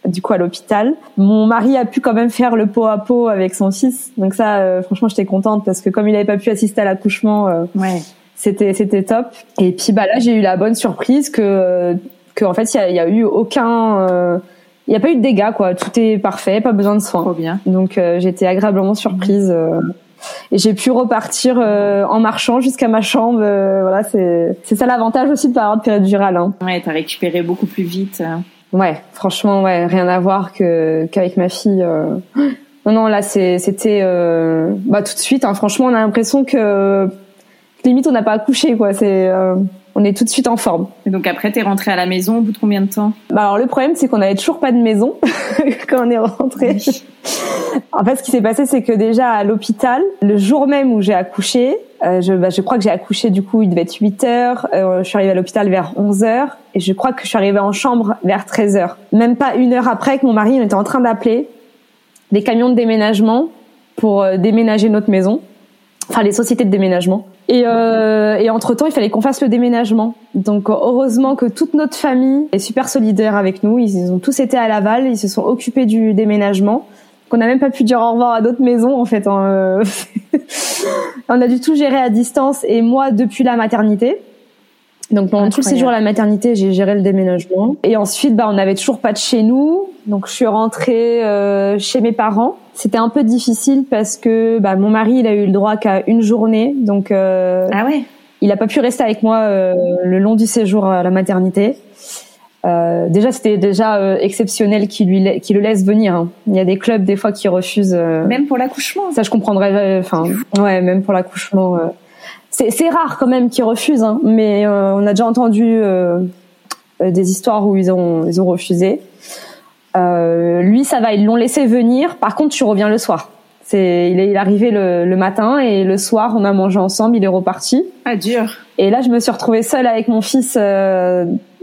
du coup, à l'hôpital. Mon mari a pu quand même faire le pot à pot avec son fils. Donc ça, euh, franchement, j'étais contente parce que comme il n'avait pas pu assister à l'accouchement, euh, ouais. c'était c'était top. Et puis, bah là, j'ai eu la bonne surprise que que en fait, il y a, y a, eu aucun euh, il n'y a pas eu de dégâts quoi tout est parfait pas besoin de soins Trop bien. donc j'étais agréablement surprise et j'ai pu repartir euh, en marchant jusqu'à ma chambre. Euh, voilà, c'est c'est ça l'avantage aussi de pas avoir de péridurale. Hein. Ouais, t'as récupéré beaucoup plus vite. Ouais, franchement, ouais, rien à voir que qu'avec ma fille. Euh. (gasps) Non, non, là, c'était bah tout de suite. Hein, franchement, on a l'impression que limite on n'a pas accouché, quoi. C'est on est tout de suite en forme. Et donc après, t'es rentrée à la maison au bout de combien de temps? Bah alors le problème, c'est qu'on avait toujours pas de maison (laughs) quand on est rentré. en fait, ce qui s'est passé, c'est que déjà à l'hôpital, le jour même où j'ai accouché, euh, je, bah, je crois que j'ai accouché du coup, il devait être 8 heures. Euh, je suis arrivée à l'hôpital vers 11 heures et je crois que je suis arrivée en chambre vers 13 heures. Même pas une heure après que mon mari était en train d'appeler des camions de déménagement pour euh, déménager notre maison, enfin les sociétés de déménagement. Et, euh, et entre-temps, il fallait qu'on fasse le déménagement. Donc heureusement que toute notre famille est super solidaire avec nous. Ils ont tous été à Laval, ils se sont occupés du déménagement. Qu'on n'a même pas pu dire au revoir à d'autres maisons en fait. Hein. (laughs) on a dû tout gérer à distance et moi depuis la maternité. Donc pendant tout le séjour à la maternité, j'ai géré le déménagement. Et ensuite, bah, on n'avait toujours pas de chez nous. Donc je suis rentrée euh, chez mes parents. C'était un peu difficile parce que bah, mon mari, il a eu le droit qu'à une journée. Donc euh, ah ouais. il a pas pu rester avec moi euh, le long du séjour à la maternité. Euh, déjà, c'était déjà euh, exceptionnel qu'il lui qu'il le laisse venir. Hein. Il y a des clubs des fois qui refusent. Euh, même pour l'accouchement. Ça, je comprendrais. Enfin, ouais, même pour l'accouchement. C'est rare quand même qu'ils refusent, hein, mais on a déjà entendu des histoires où ils ont ils ont refusé. lui, ça va, ils l'ont laissé venir. Par contre, tu reviens le soir. C'est, il est, arrivé le, le, matin et le soir, on a mangé ensemble. Il est reparti. Ah dur. Et là, je me suis retrouvée seule avec mon fils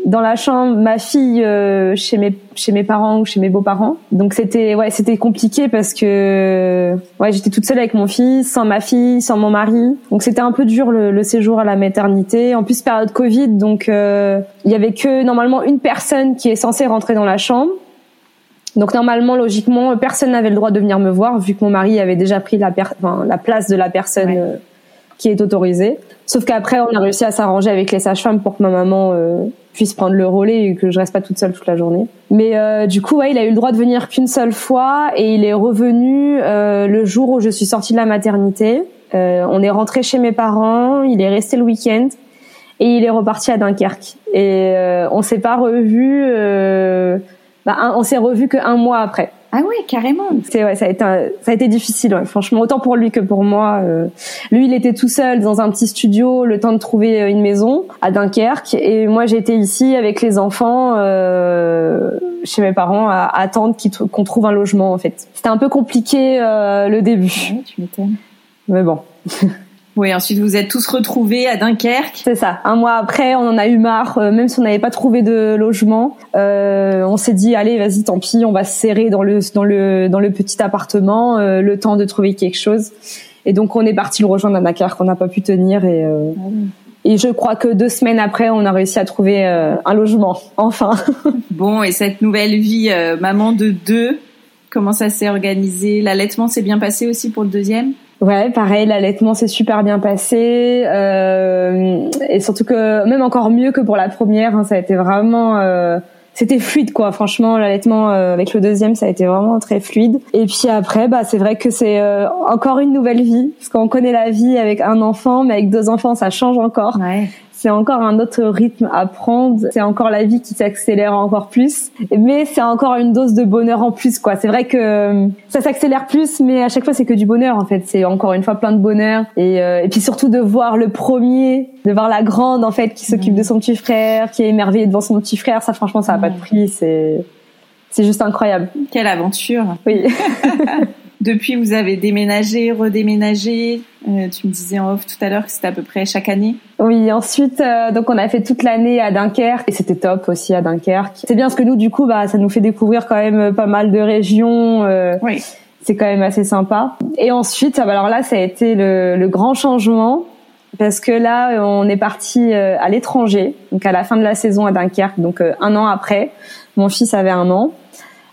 dans la chambre, ma fille euh, chez mes chez mes parents ou chez mes beaux-parents. Donc c'était ouais, c'était compliqué parce que ouais, j'étais toute seule avec mon fils, sans ma fille, sans mon mari. Donc c'était un peu dur le, le, séjour à la maternité. En plus période Covid, donc euh, il y avait que normalement une personne qui est censée rentrer dans la chambre. Donc normalement, logiquement, personne n'avait le droit de venir me voir vu que mon mari avait déjà pris la, enfin, la place de la personne euh, qui est autorisée. Sauf qu'après, on a réussi à s'arranger avec les sages-femmes pour que ma maman puisse prendre le relais et que je reste pas toute seule toute la journée. Mais euh, du coup, ouais, il a eu le droit de venir qu'une seule fois et il est revenu euh, le jour où je suis sortie de la maternité. Euh, on est rentré chez mes parents, il est resté le week-end et il est reparti à Dunkerque. Et euh, on s'est pas revu, euh, bah, on s'est revu qu'un mois après. Ah ouais, carrément. C'est ouais, ça a été ça a été difficile, ouais. franchement, autant pour lui que pour moi. Euh. lui, il était tout seul dans un petit studio, le temps de trouver euh, une maison à Dunkerque, et moi j'étais ici avec les enfants euh, chez mes parents à, attendre qu'on trouve un logement en fait. C'était un peu compliqué euh, le début. Ouais, tu m'étonnes. Mais bon. (laughs) Oui, ensuite vous êtes tous retrouvés à Dunkerque. C'est ça. Un mois après, on en a eu marre, euh, même si on n'avait pas trouvé de logement. Euh, on s'est dit, allez, vas-y, tant pis, on va se serrer dans le dans le dans le petit appartement, euh, le temps de trouver quelque chose. Et donc on est parti le rejoindre à Dunkerque. On n'a pas pu tenir et. Euh, ah et je crois que deux semaines après, on a réussi à trouver euh, un logement, enfin. (laughs) bon, et cette nouvelle vie, maman de deux, comment ça s'est organisé? L'allaitement s'est bien passé aussi pour le deuxième? Ouais, pareil, l'allaitement s'est super bien passé euh, et surtout que même encore mieux que pour la première, hein, ça a été vraiment, euh, c'était fluide quoi. Franchement, l'allaitement euh, avec le deuxième, ça a été vraiment très fluide. Et puis après, bah c'est vrai que c'est euh, encore une nouvelle vie parce qu'on connaît la vie avec un enfant, mais avec deux enfants, ça change encore. Ouais c'est encore un autre rythme à prendre. C'est encore la vie qui s'accélère encore plus. Mais c'est encore une dose de bonheur en plus, quoi. C'est vrai que euh, ça s'accélère plus, mais à chaque fois, c'est que du bonheur, en fait. C'est encore une fois plein de bonheur. Et, euh, et puis surtout de voir le premier, de voir la grande, en fait, qui s'occupe de son petit frère, qui est émerveillée devant son petit frère. Ça, franchement, ça n'a pas de prix. C'est, c'est juste incroyable. Quelle aventure. Oui. (laughs) Depuis, vous avez déménagé, redéménagé. Euh, tu me disais en off tout à l'heure que c'était à peu près chaque année. Oui, ensuite, euh, donc on a fait toute l'année à Dunkerque et c'était top aussi à Dunkerque. C'est bien parce que nous, du coup, bah, ça nous fait découvrir quand même pas mal de régions. Euh, oui. C'est quand même assez sympa. Et ensuite, ah, bah, alors là, ça a été le, le grand changement parce que là, on est parti à l'étranger, donc à la fin de la saison à Dunkerque, donc un an après. Mon fils avait un an.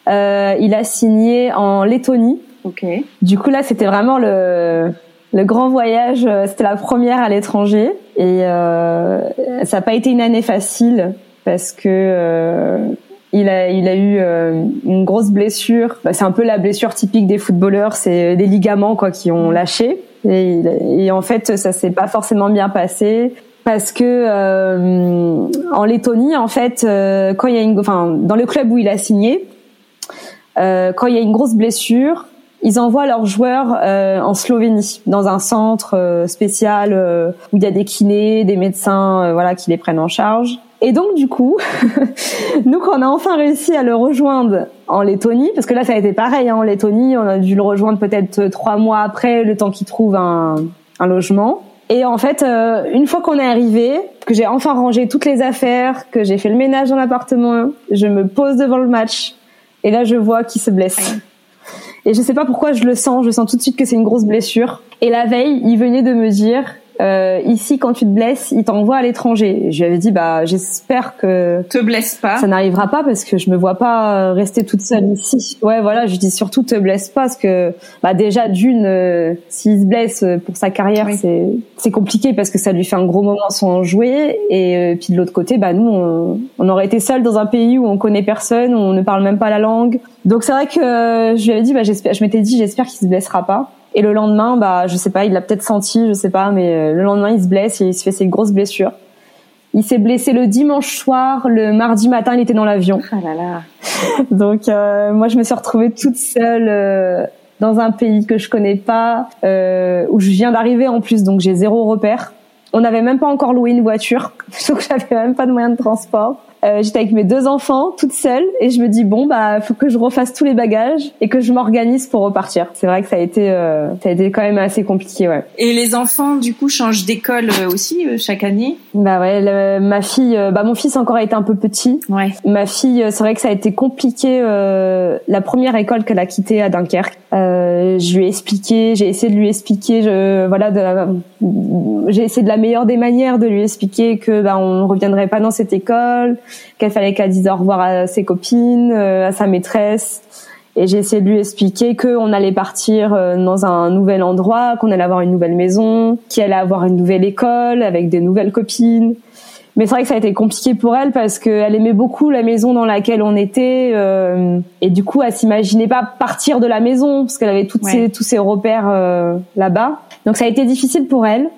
il a signé en Lettonie Ok. Du coup là, c'était vraiment le le grand voyage. Euh, c'était la première à l'étranger et euh, ça n'a pas été une année facile parce que euh, il a il a eu euh, une grosse blessure. Bah, c'est un peu la blessure typique des footballeurs, c'est des ligaments quoi qui ont lâché et, et en fait ça s'est pas forcément bien passé parce que euh, en Lettonie en fait euh, quand il y a une enfin dans le club où il a signé quand il y a une grosse blessure ils envoient leurs joueurs euh, en Slovénie dans un centre euh, spécial euh, où il y a des kinés, des médecins, voilà, qui les prennent en charge. Et donc du coup, (laughs) nous quand on a enfin réussi à le rejoindre en Lettonie, parce que là ça a été pareil hein, en Lettonie, on a dû le rejoindre peut-être trois mois après, le temps qu'il trouve un, un logement. Et en fait, une fois qu'on est arrivé, que j'ai enfin rangé toutes les affaires, que j'ai fait le ménage dans l'appartement, je me pose devant le match et là je vois qu'il se blesse. Et je sais pas pourquoi je le sens, je sens tout de suite que c'est une grosse blessure. Et la veille, il venait de me dire, euh, ici quand tu te blesses, il t'envoie à l'étranger. Je lui avais dit bah j'espère que te blesse pas. Ça n'arrivera pas parce que je me vois pas euh, rester toute seule ici. Ouais voilà, je dis surtout te blesse pas parce que bah déjà d'une euh, s'il se blesse euh, pour sa carrière, c'est c'est compliqué parce que ça lui fait un gros moment sans jouer et puis de l'autre côté bah nous on, on aurait été seuls dans un pays où on connaît personne, où on ne parle même pas la langue. Donc c'est vrai que je lui avais dit bah j'espère je m'étais dit j'espère qu'il se blessera pas. Et le lendemain, bah, je sais pas, il l'a peut-être senti, je sais pas, mais euh, le lendemain, il se blesse et il se fait cette grosse blessure. Il s'est blessé le dimanche soir, le mardi matin, il était dans l'avion. Ah là là. (laughs) Donc euh, moi, je me suis retrouvée toute seule euh, dans un pays que je connais pas, euh, où je viens d'arriver en plus, donc j'ai zéro repère. On n'avait même pas encore loué une voiture, (laughs) donc j'avais même pas de moyen de transport. Euh, j'étais avec mes deux enfants, toute seule, et je me dis bon bah faut que je refasse tous les bagages et que je m'organise pour repartir. C'est vrai que ça a été euh, ça a été quand même assez compliqué, ouais. Et les enfants du coup changent d'école euh, aussi chaque année? Bah ouais, ma fille, bah mon fils encore a été un peu petit. Ouais. Ma fille, c'est vrai que ça a été compliqué la première école qu'elle a quittée à Dunkerque. je lui ai expliqué, j'ai essayé de lui expliquer, je voilà, j'ai essayé de la meilleure des manières de lui expliquer que bah on reviendrait pas dans cette école qu'elle fallait qu'elle dise au revoir à ses copines, euh, à sa maîtresse. Et j'ai essayé de lui expliquer qu'on allait partir euh, dans un nouvel endroit, qu'on allait avoir une nouvelle maison, qu'elle allait avoir une nouvelle école avec des nouvelles copines. Mais c'est vrai que ça a été compliqué pour elle parce qu'elle aimait beaucoup la maison dans laquelle on était euh, et du coup elle s'imaginait pas partir de la maison parce qu'elle avait toutes ses, tous ses repères là-bas. Donc ça a été difficile pour elle.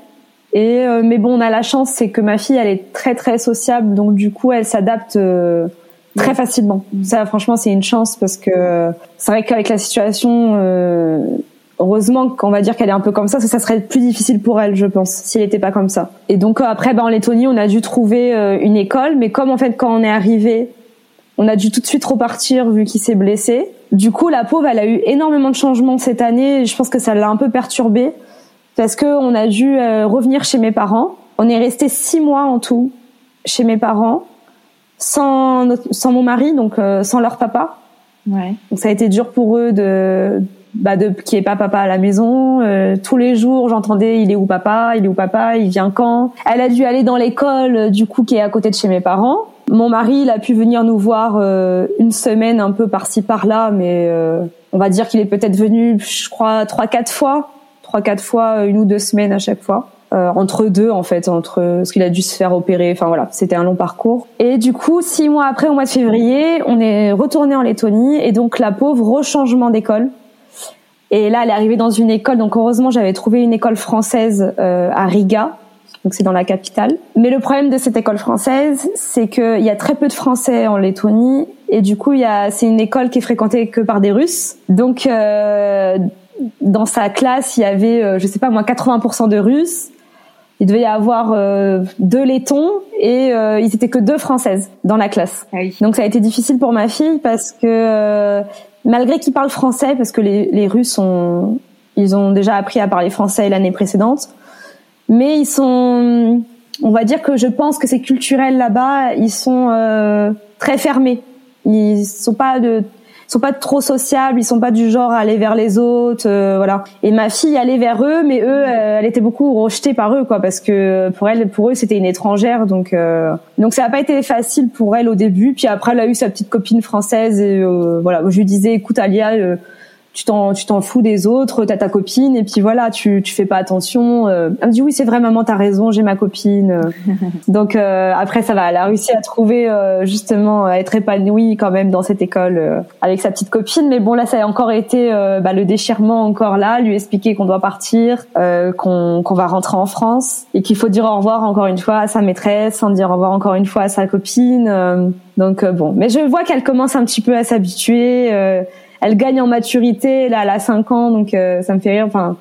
Et euh, mais bon, on a la chance, c'est que ma fille, elle est très très sociable, donc du coup, elle s'adapte euh, très facilement. Mm. Ça, franchement, c'est une chance parce que c'est vrai qu'avec la situation, euh, heureusement qu'on va dire qu'elle est un peu comme ça, ça serait plus difficile pour elle, je pense, si elle n'était pas comme ça. Et donc après, bah, en Lettonie, on a dû trouver une école, mais comme en fait, quand on est arrivé, on a dû tout de suite repartir vu qu'il s'est blessé. Du coup, la pauvre, elle a eu énormément de changements cette année. Et je pense que ça l'a un peu perturbée parce que on a dû euh, revenir chez mes parents. On est resté six mois en tout chez mes parents, sans sans mon mari, donc euh, sans leur papa. Ouais. Donc ça a été dur pour eux de bah de qu'il n'y ait pas papa à la maison. Euh, tous les jours, j'entendais il est où papa, il est où papa, il vient quand? Elle a dû aller dans l'école du coup qui est à côté de chez mes parents. Mon mari, il a pu venir nous voir une semaine un peu par-ci par-là, mais on va dire qu'il est peut-être venu, je crois, trois quatre fois trois quatre fois une ou deux semaines à chaque fois. Euh, entre deux en fait, entre ce qu'il a dû se faire opérer. Enfin voilà, c'était un long parcours. Et du coup, six mois après, au mois de février, on est retourné en Lettonie et donc la pauvre rechangement d'école. Et là, elle est arrivée dans une école. Donc heureusement, j'avais trouvé une école française euh, à Riga. Donc c'est dans la capitale. Mais le problème de cette école française, c'est qu'il y a très peu de Français en Lettonie et du coup, il y a c'est une école qui est fréquentée que par des Russes. Donc euh, dans sa classe, il y avait, euh, je sais pas moi, 80% de Russes. Il devait y avoir euh, deux Lettons et euh, ils étaient que deux Françaises dans la classe. Ah Donc ça a été difficile pour ma fille parce que euh, malgré qu'ils parlent français, parce que les, les Russes ont, ils ont déjà appris à parler français l'année précédente, mais ils sont, on va dire que je pense que c'est culturel là-bas. Ils sont très fermés. Ils sont pas de sont pas trop sociables, ils sont pas du genre à aller vers les autres, euh, voilà. Et ma fille allait vers eux, mais eux, euh, elle était beaucoup rejetée par eux, quoi, parce que pour elle, pour eux, c'était une étrangère, donc euh, donc ça a pas été facile pour elle au début. Puis après, elle a eu sa petite copine française et voilà, je lui disais, écoute Alia tu t'en tu t'en fous des autres, t'as ta copine et puis voilà, tu tu fais pas attention. Euh. Elle me dit oui c'est vrai maman t'as raison, j'ai ma copine. (laughs) Donc euh, après ça va, elle a réussi à trouver euh, justement à être épanouie quand même dans cette école avec sa petite copine. Mais bon là ça a encore été bah, le déchirement encore là, lui expliquer qu'on doit partir, qu'on qu'on va rentrer en France et qu'il faut dire au revoir encore une fois à sa maîtresse, sans dire au revoir encore une fois à sa copine. donc bon, mais je vois qu'elle commence un petit peu à s'habituer elle gagne en maturité. Là, elle a 5 ans, donc euh, ça me fait rire. Enfin,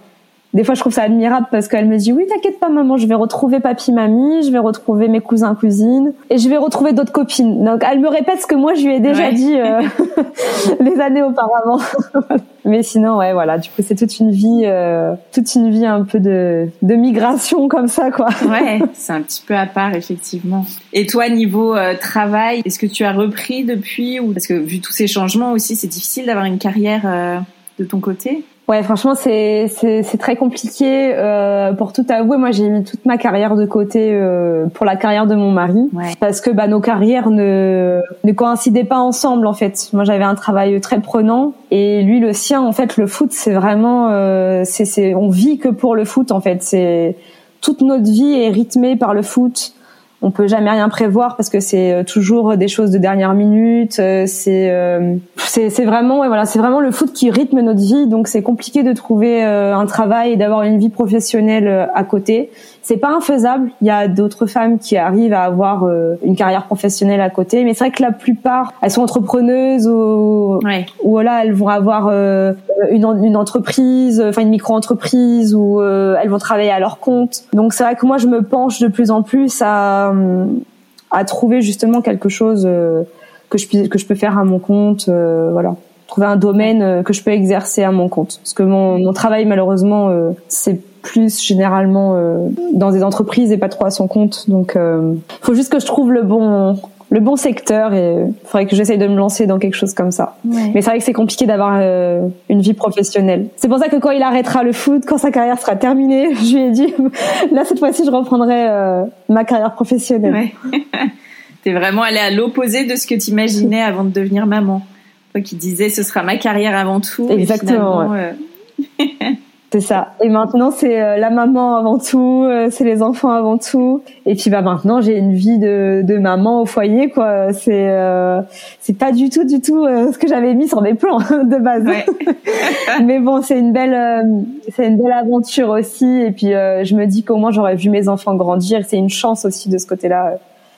des fois, je trouve ça admirable parce qu'elle me dit oui, t'inquiète pas, maman, je vais retrouver papy, mamie, je vais retrouver mes cousins, cousines, et je vais retrouver d'autres copines. Donc, elle me répète ce que moi je lui ai déjà dit euh, (laughs) les années auparavant. (laughs) Mais sinon, ouais, voilà. Du coup, c'est toute une vie, euh, toute une vie un peu de, de migration comme ça, quoi. ouais, (laughs) c'est un petit peu à part, effectivement. Et toi, niveau euh, travail, est-ce que tu as repris depuis ou parce que vu tous ces changements aussi, c'est difficile d'avoir une carrière de ton côté? Ouais, franchement, c'est c'est très compliqué. Euh, pour tout avouer, moi, j'ai mis toute ma carrière de côté euh, pour la carrière de mon mari, parce que bah nos carrières ne ne coïncidaient pas ensemble en fait. Moi, j'avais un travail très prenant et lui le sien. En fait, le foot, c'est vraiment euh, c'est c'est on vit que pour le foot en fait. C'est toute notre vie est rythmée par le foot on peut jamais rien prévoir parce que c'est euh, toujours des choses de dernière minute. Euh, c'est euh, c'est vraiment ouais, voilà c'est vraiment le foot qui rythme notre vie donc c'est compliqué de trouver un travail et d'avoir une vie professionnelle à côté. C'est pas infaisable. Il y a d'autres femmes qui arrivent à avoir euh, une carrière professionnelle à côté, mais c'est vrai que la plupart, elles sont entrepreneuses ou, ou voilà, elles vont avoir euh, une, une entreprise, enfin une micro-entreprise ou euh, elles vont travailler à leur compte. Donc c'est vrai que moi je me penche de plus en plus à à trouver justement quelque chose que je que je peux faire à mon compte, voilà trouver un domaine que je peux exercer à mon compte. Parce que mon, mon travail, malheureusement, c'est plus généralement euh, dans des entreprises et pas trop à son compte. Donc, il euh, faut juste que je trouve le bon le bon secteur et il faudrait que j'essaye de me lancer dans quelque chose comme ça. Mais c'est vrai que c'est compliqué d'avoir euh, une vie professionnelle. C'est pour ça que quand il arrêtera le foot, quand sa carrière sera terminée, (laughs) je lui ai dit là cette fois-ci je reprendrai ma carrière professionnelle. Ouais. (laughs) T'es vraiment allé à l'opposé de ce que tu imaginais avant de devenir maman. Toi qui disais ce sera ma carrière avant tout. Exactement. (laughs) C'est ça. Et maintenant, c'est euh, la maman avant tout, euh, c'est les enfants avant tout. Et puis bah maintenant, j'ai une vie de, de maman au foyer, quoi. C'est euh, c'est pas du tout, du tout ce que j'avais mis sur mes plans de base. (laughs) Mais bon, c'est une belle, c'est une belle aventure aussi. Et puis je me dis qu'au moins j'aurais vu mes enfants grandir. C'est une chance aussi de ce côté-là,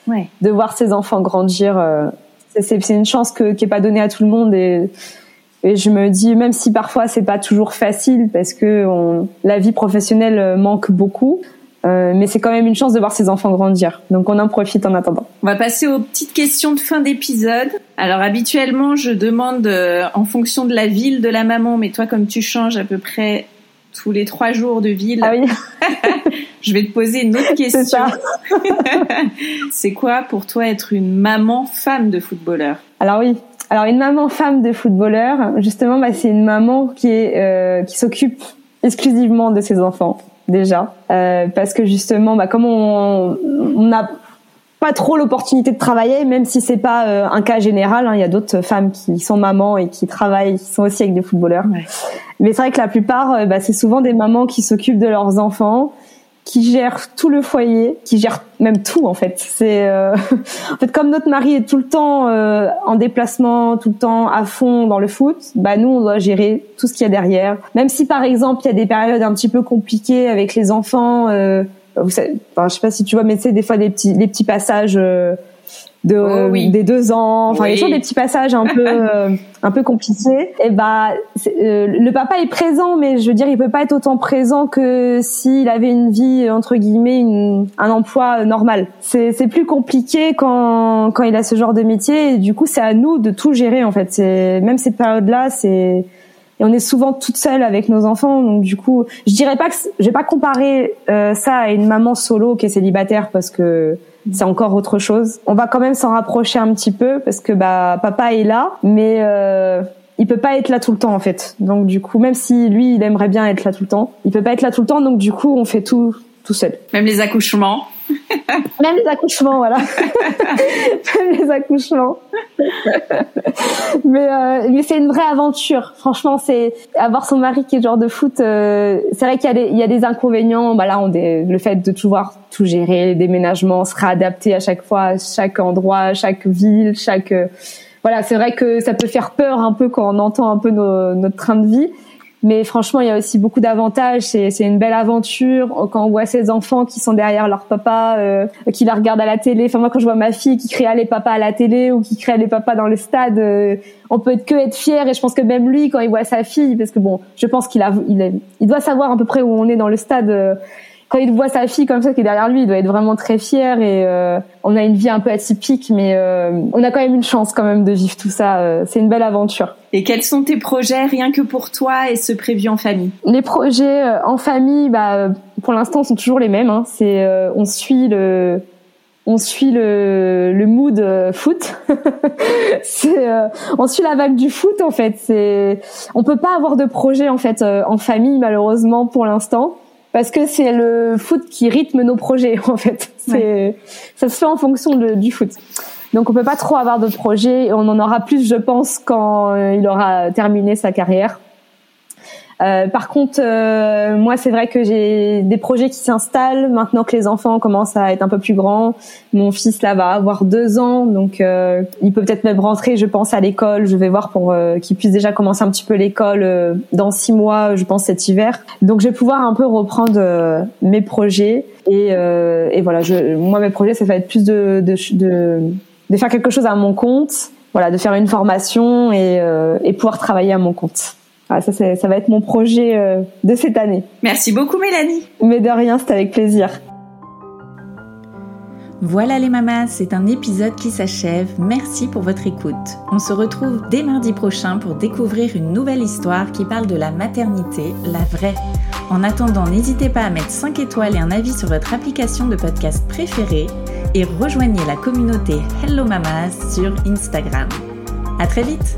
ouais. de voir ses enfants grandir. c'est une chance que qui est pas donnée à tout le monde et et je me dis, même si parfois c'est pas toujours facile parce que on, la vie professionnelle euh, manque beaucoup, euh, mais c'est quand même une chance de voir ses enfants grandir. Donc on en profite en attendant. On va passer aux petites questions de fin d'épisode. Alors habituellement, je demande euh, en fonction de la ville de la maman, mais toi comme tu changes à peu près tous les trois jours de ville, ah oui. (laughs) (laughs) je vais te poser une autre question. (laughs) C'est quoi pour toi être une maman femme de footballeur? Alors oui, alors une maman femme de footballeur, justement, bah, c'est une maman qui est euh, qui s'occupe exclusivement de ses enfants déjà, euh, parce que justement, bah, comme on n'a pas trop l'opportunité de travailler, même si c'est pas euh, un cas général. Hein, il y a d'autres femmes qui sont mamans et qui travaillent, qui sont aussi avec des footballeurs. Mais c'est vrai que la plupart, bah, c'est souvent des mamans qui s'occupent de leurs enfants qui gère tout le foyer, qui gère même tout en fait. C'est euh, (laughs) en fait comme notre mari est tout le temps euh, en déplacement, tout le temps à fond dans le foot, bah nous on doit gérer tout ce qu'il y a derrière. Même si par exemple il y a des périodes un petit peu compliquées avec les enfants, euh, vous enfin, je sais pas si tu vois, mais c'est des fois des petits des petits passages euh, de oh des deux ans. Enfin, il y a toujours des petits passages un peu (laughs) euh, un peu compliqués. Et bah, euh, le papa est présent, mais je veux dire, il peut pas être autant présent que s'il avait une vie entre guillemets, une, un emploi normal. C'est c'est plus compliqué quand quand il a ce genre de métier. Et du coup, c'est à nous de tout gérer en fait. C'est même cette période-là, c'est et on est souvent toute seule avec nos enfants donc du coup je dirais pas que je vais pas comparer euh, ça à une maman solo qui est célibataire parce que c'est encore autre chose. On va quand même s'en rapprocher un petit peu parce que bah papa est là, mais euh, il peut pas être là tout le temps en fait. Donc du coup, même si lui il aimerait bien être là tout le temps, il peut pas être là tout le temps. Donc du coup, on fait tout tout seul. Même les accouchements. (laughs) Même les accouchements, voilà. (laughs) Même les accouchements. mais euh, mais c'est une vraie aventure. Franchement, c'est avoir son mari qui est genre de foot. Euh, c'est vrai qu'il y y a des inconvénients. Bah là, on le fait de pouvoir tout gérer, les déménagements, se réadapter à chaque fois, à chaque endroit, chaque ville, chaque euh, voilà. C'est vrai que ça peut faire peur un peu quand on entend un peu notre train de vie. Mais franchement, il y a aussi beaucoup d'avantages. C'est, c'est une belle aventure quand on voit ces enfants qui sont derrière leur papa, euh, qui la regardent à la télé. Enfin moi, quand je vois ma fille qui crie les papas à la télé ou qui crie les papas dans le stade, euh, on peut que être fier. Et je pense que même lui, quand il voit sa fille, parce que bon, je pense qu'il a, il, il doit savoir à peu près où on est dans le stade. Euh, quand il voit sa fille comme ça qui est derrière lui, il doit être vraiment très fier et euh, on a une vie un peu atypique, mais euh, on a quand même une chance quand même de vivre tout ça. Euh, c'est une belle aventure. Et quels sont tes projets rien que pour toi et ce prévu en famille? Les projets en famille, bah pour l'instant sont toujours les mêmes. Hein. C'est on suit le on suit le, le mood foot. (laughs) c'est on suit la vague du foot en fait. C'est on peut pas avoir de projet en fait en famille malheureusement pour l'instant parce que c'est le foot qui rythme nos projets (laughs) en fait. C'est ça se fait en fonction de, du foot. Donc on peut pas trop avoir de projets et on en aura plus je pense quand euh, il aura terminé sa carrière. Euh, par contre, euh, moi, c'est vrai que j'ai des projets qui s'installent maintenant que les enfants commencent à être un peu plus grands. Mon fils là va avoir deux ans, donc euh, il peut peut-être même rentrer, je pense, à l'école. Je vais voir pour qu'il puisse déjà commencer un petit peu l'école dans six mois, je pense cet hiver. Donc, je vais pouvoir un peu reprendre mes projets et, et voilà. Je, moi, mes projets, ça va être plus de, de, de, de faire quelque chose à mon compte, voilà, de faire une formation et, et pouvoir travailler à mon compte. Ah, ça, ça va être mon projet euh, de cette année. Merci beaucoup, Mélanie. Mais de rien, c'est avec plaisir. Voilà les mamas, c'est un épisode qui s'achève. Merci pour votre écoute. On se retrouve dès mardi prochain pour découvrir une nouvelle histoire qui parle de la maternité, la vraie. En attendant, n'hésitez pas à mettre 5 étoiles et un avis sur votre application de podcast préférée et rejoignez la communauté Hello Mamas sur Instagram. À très vite!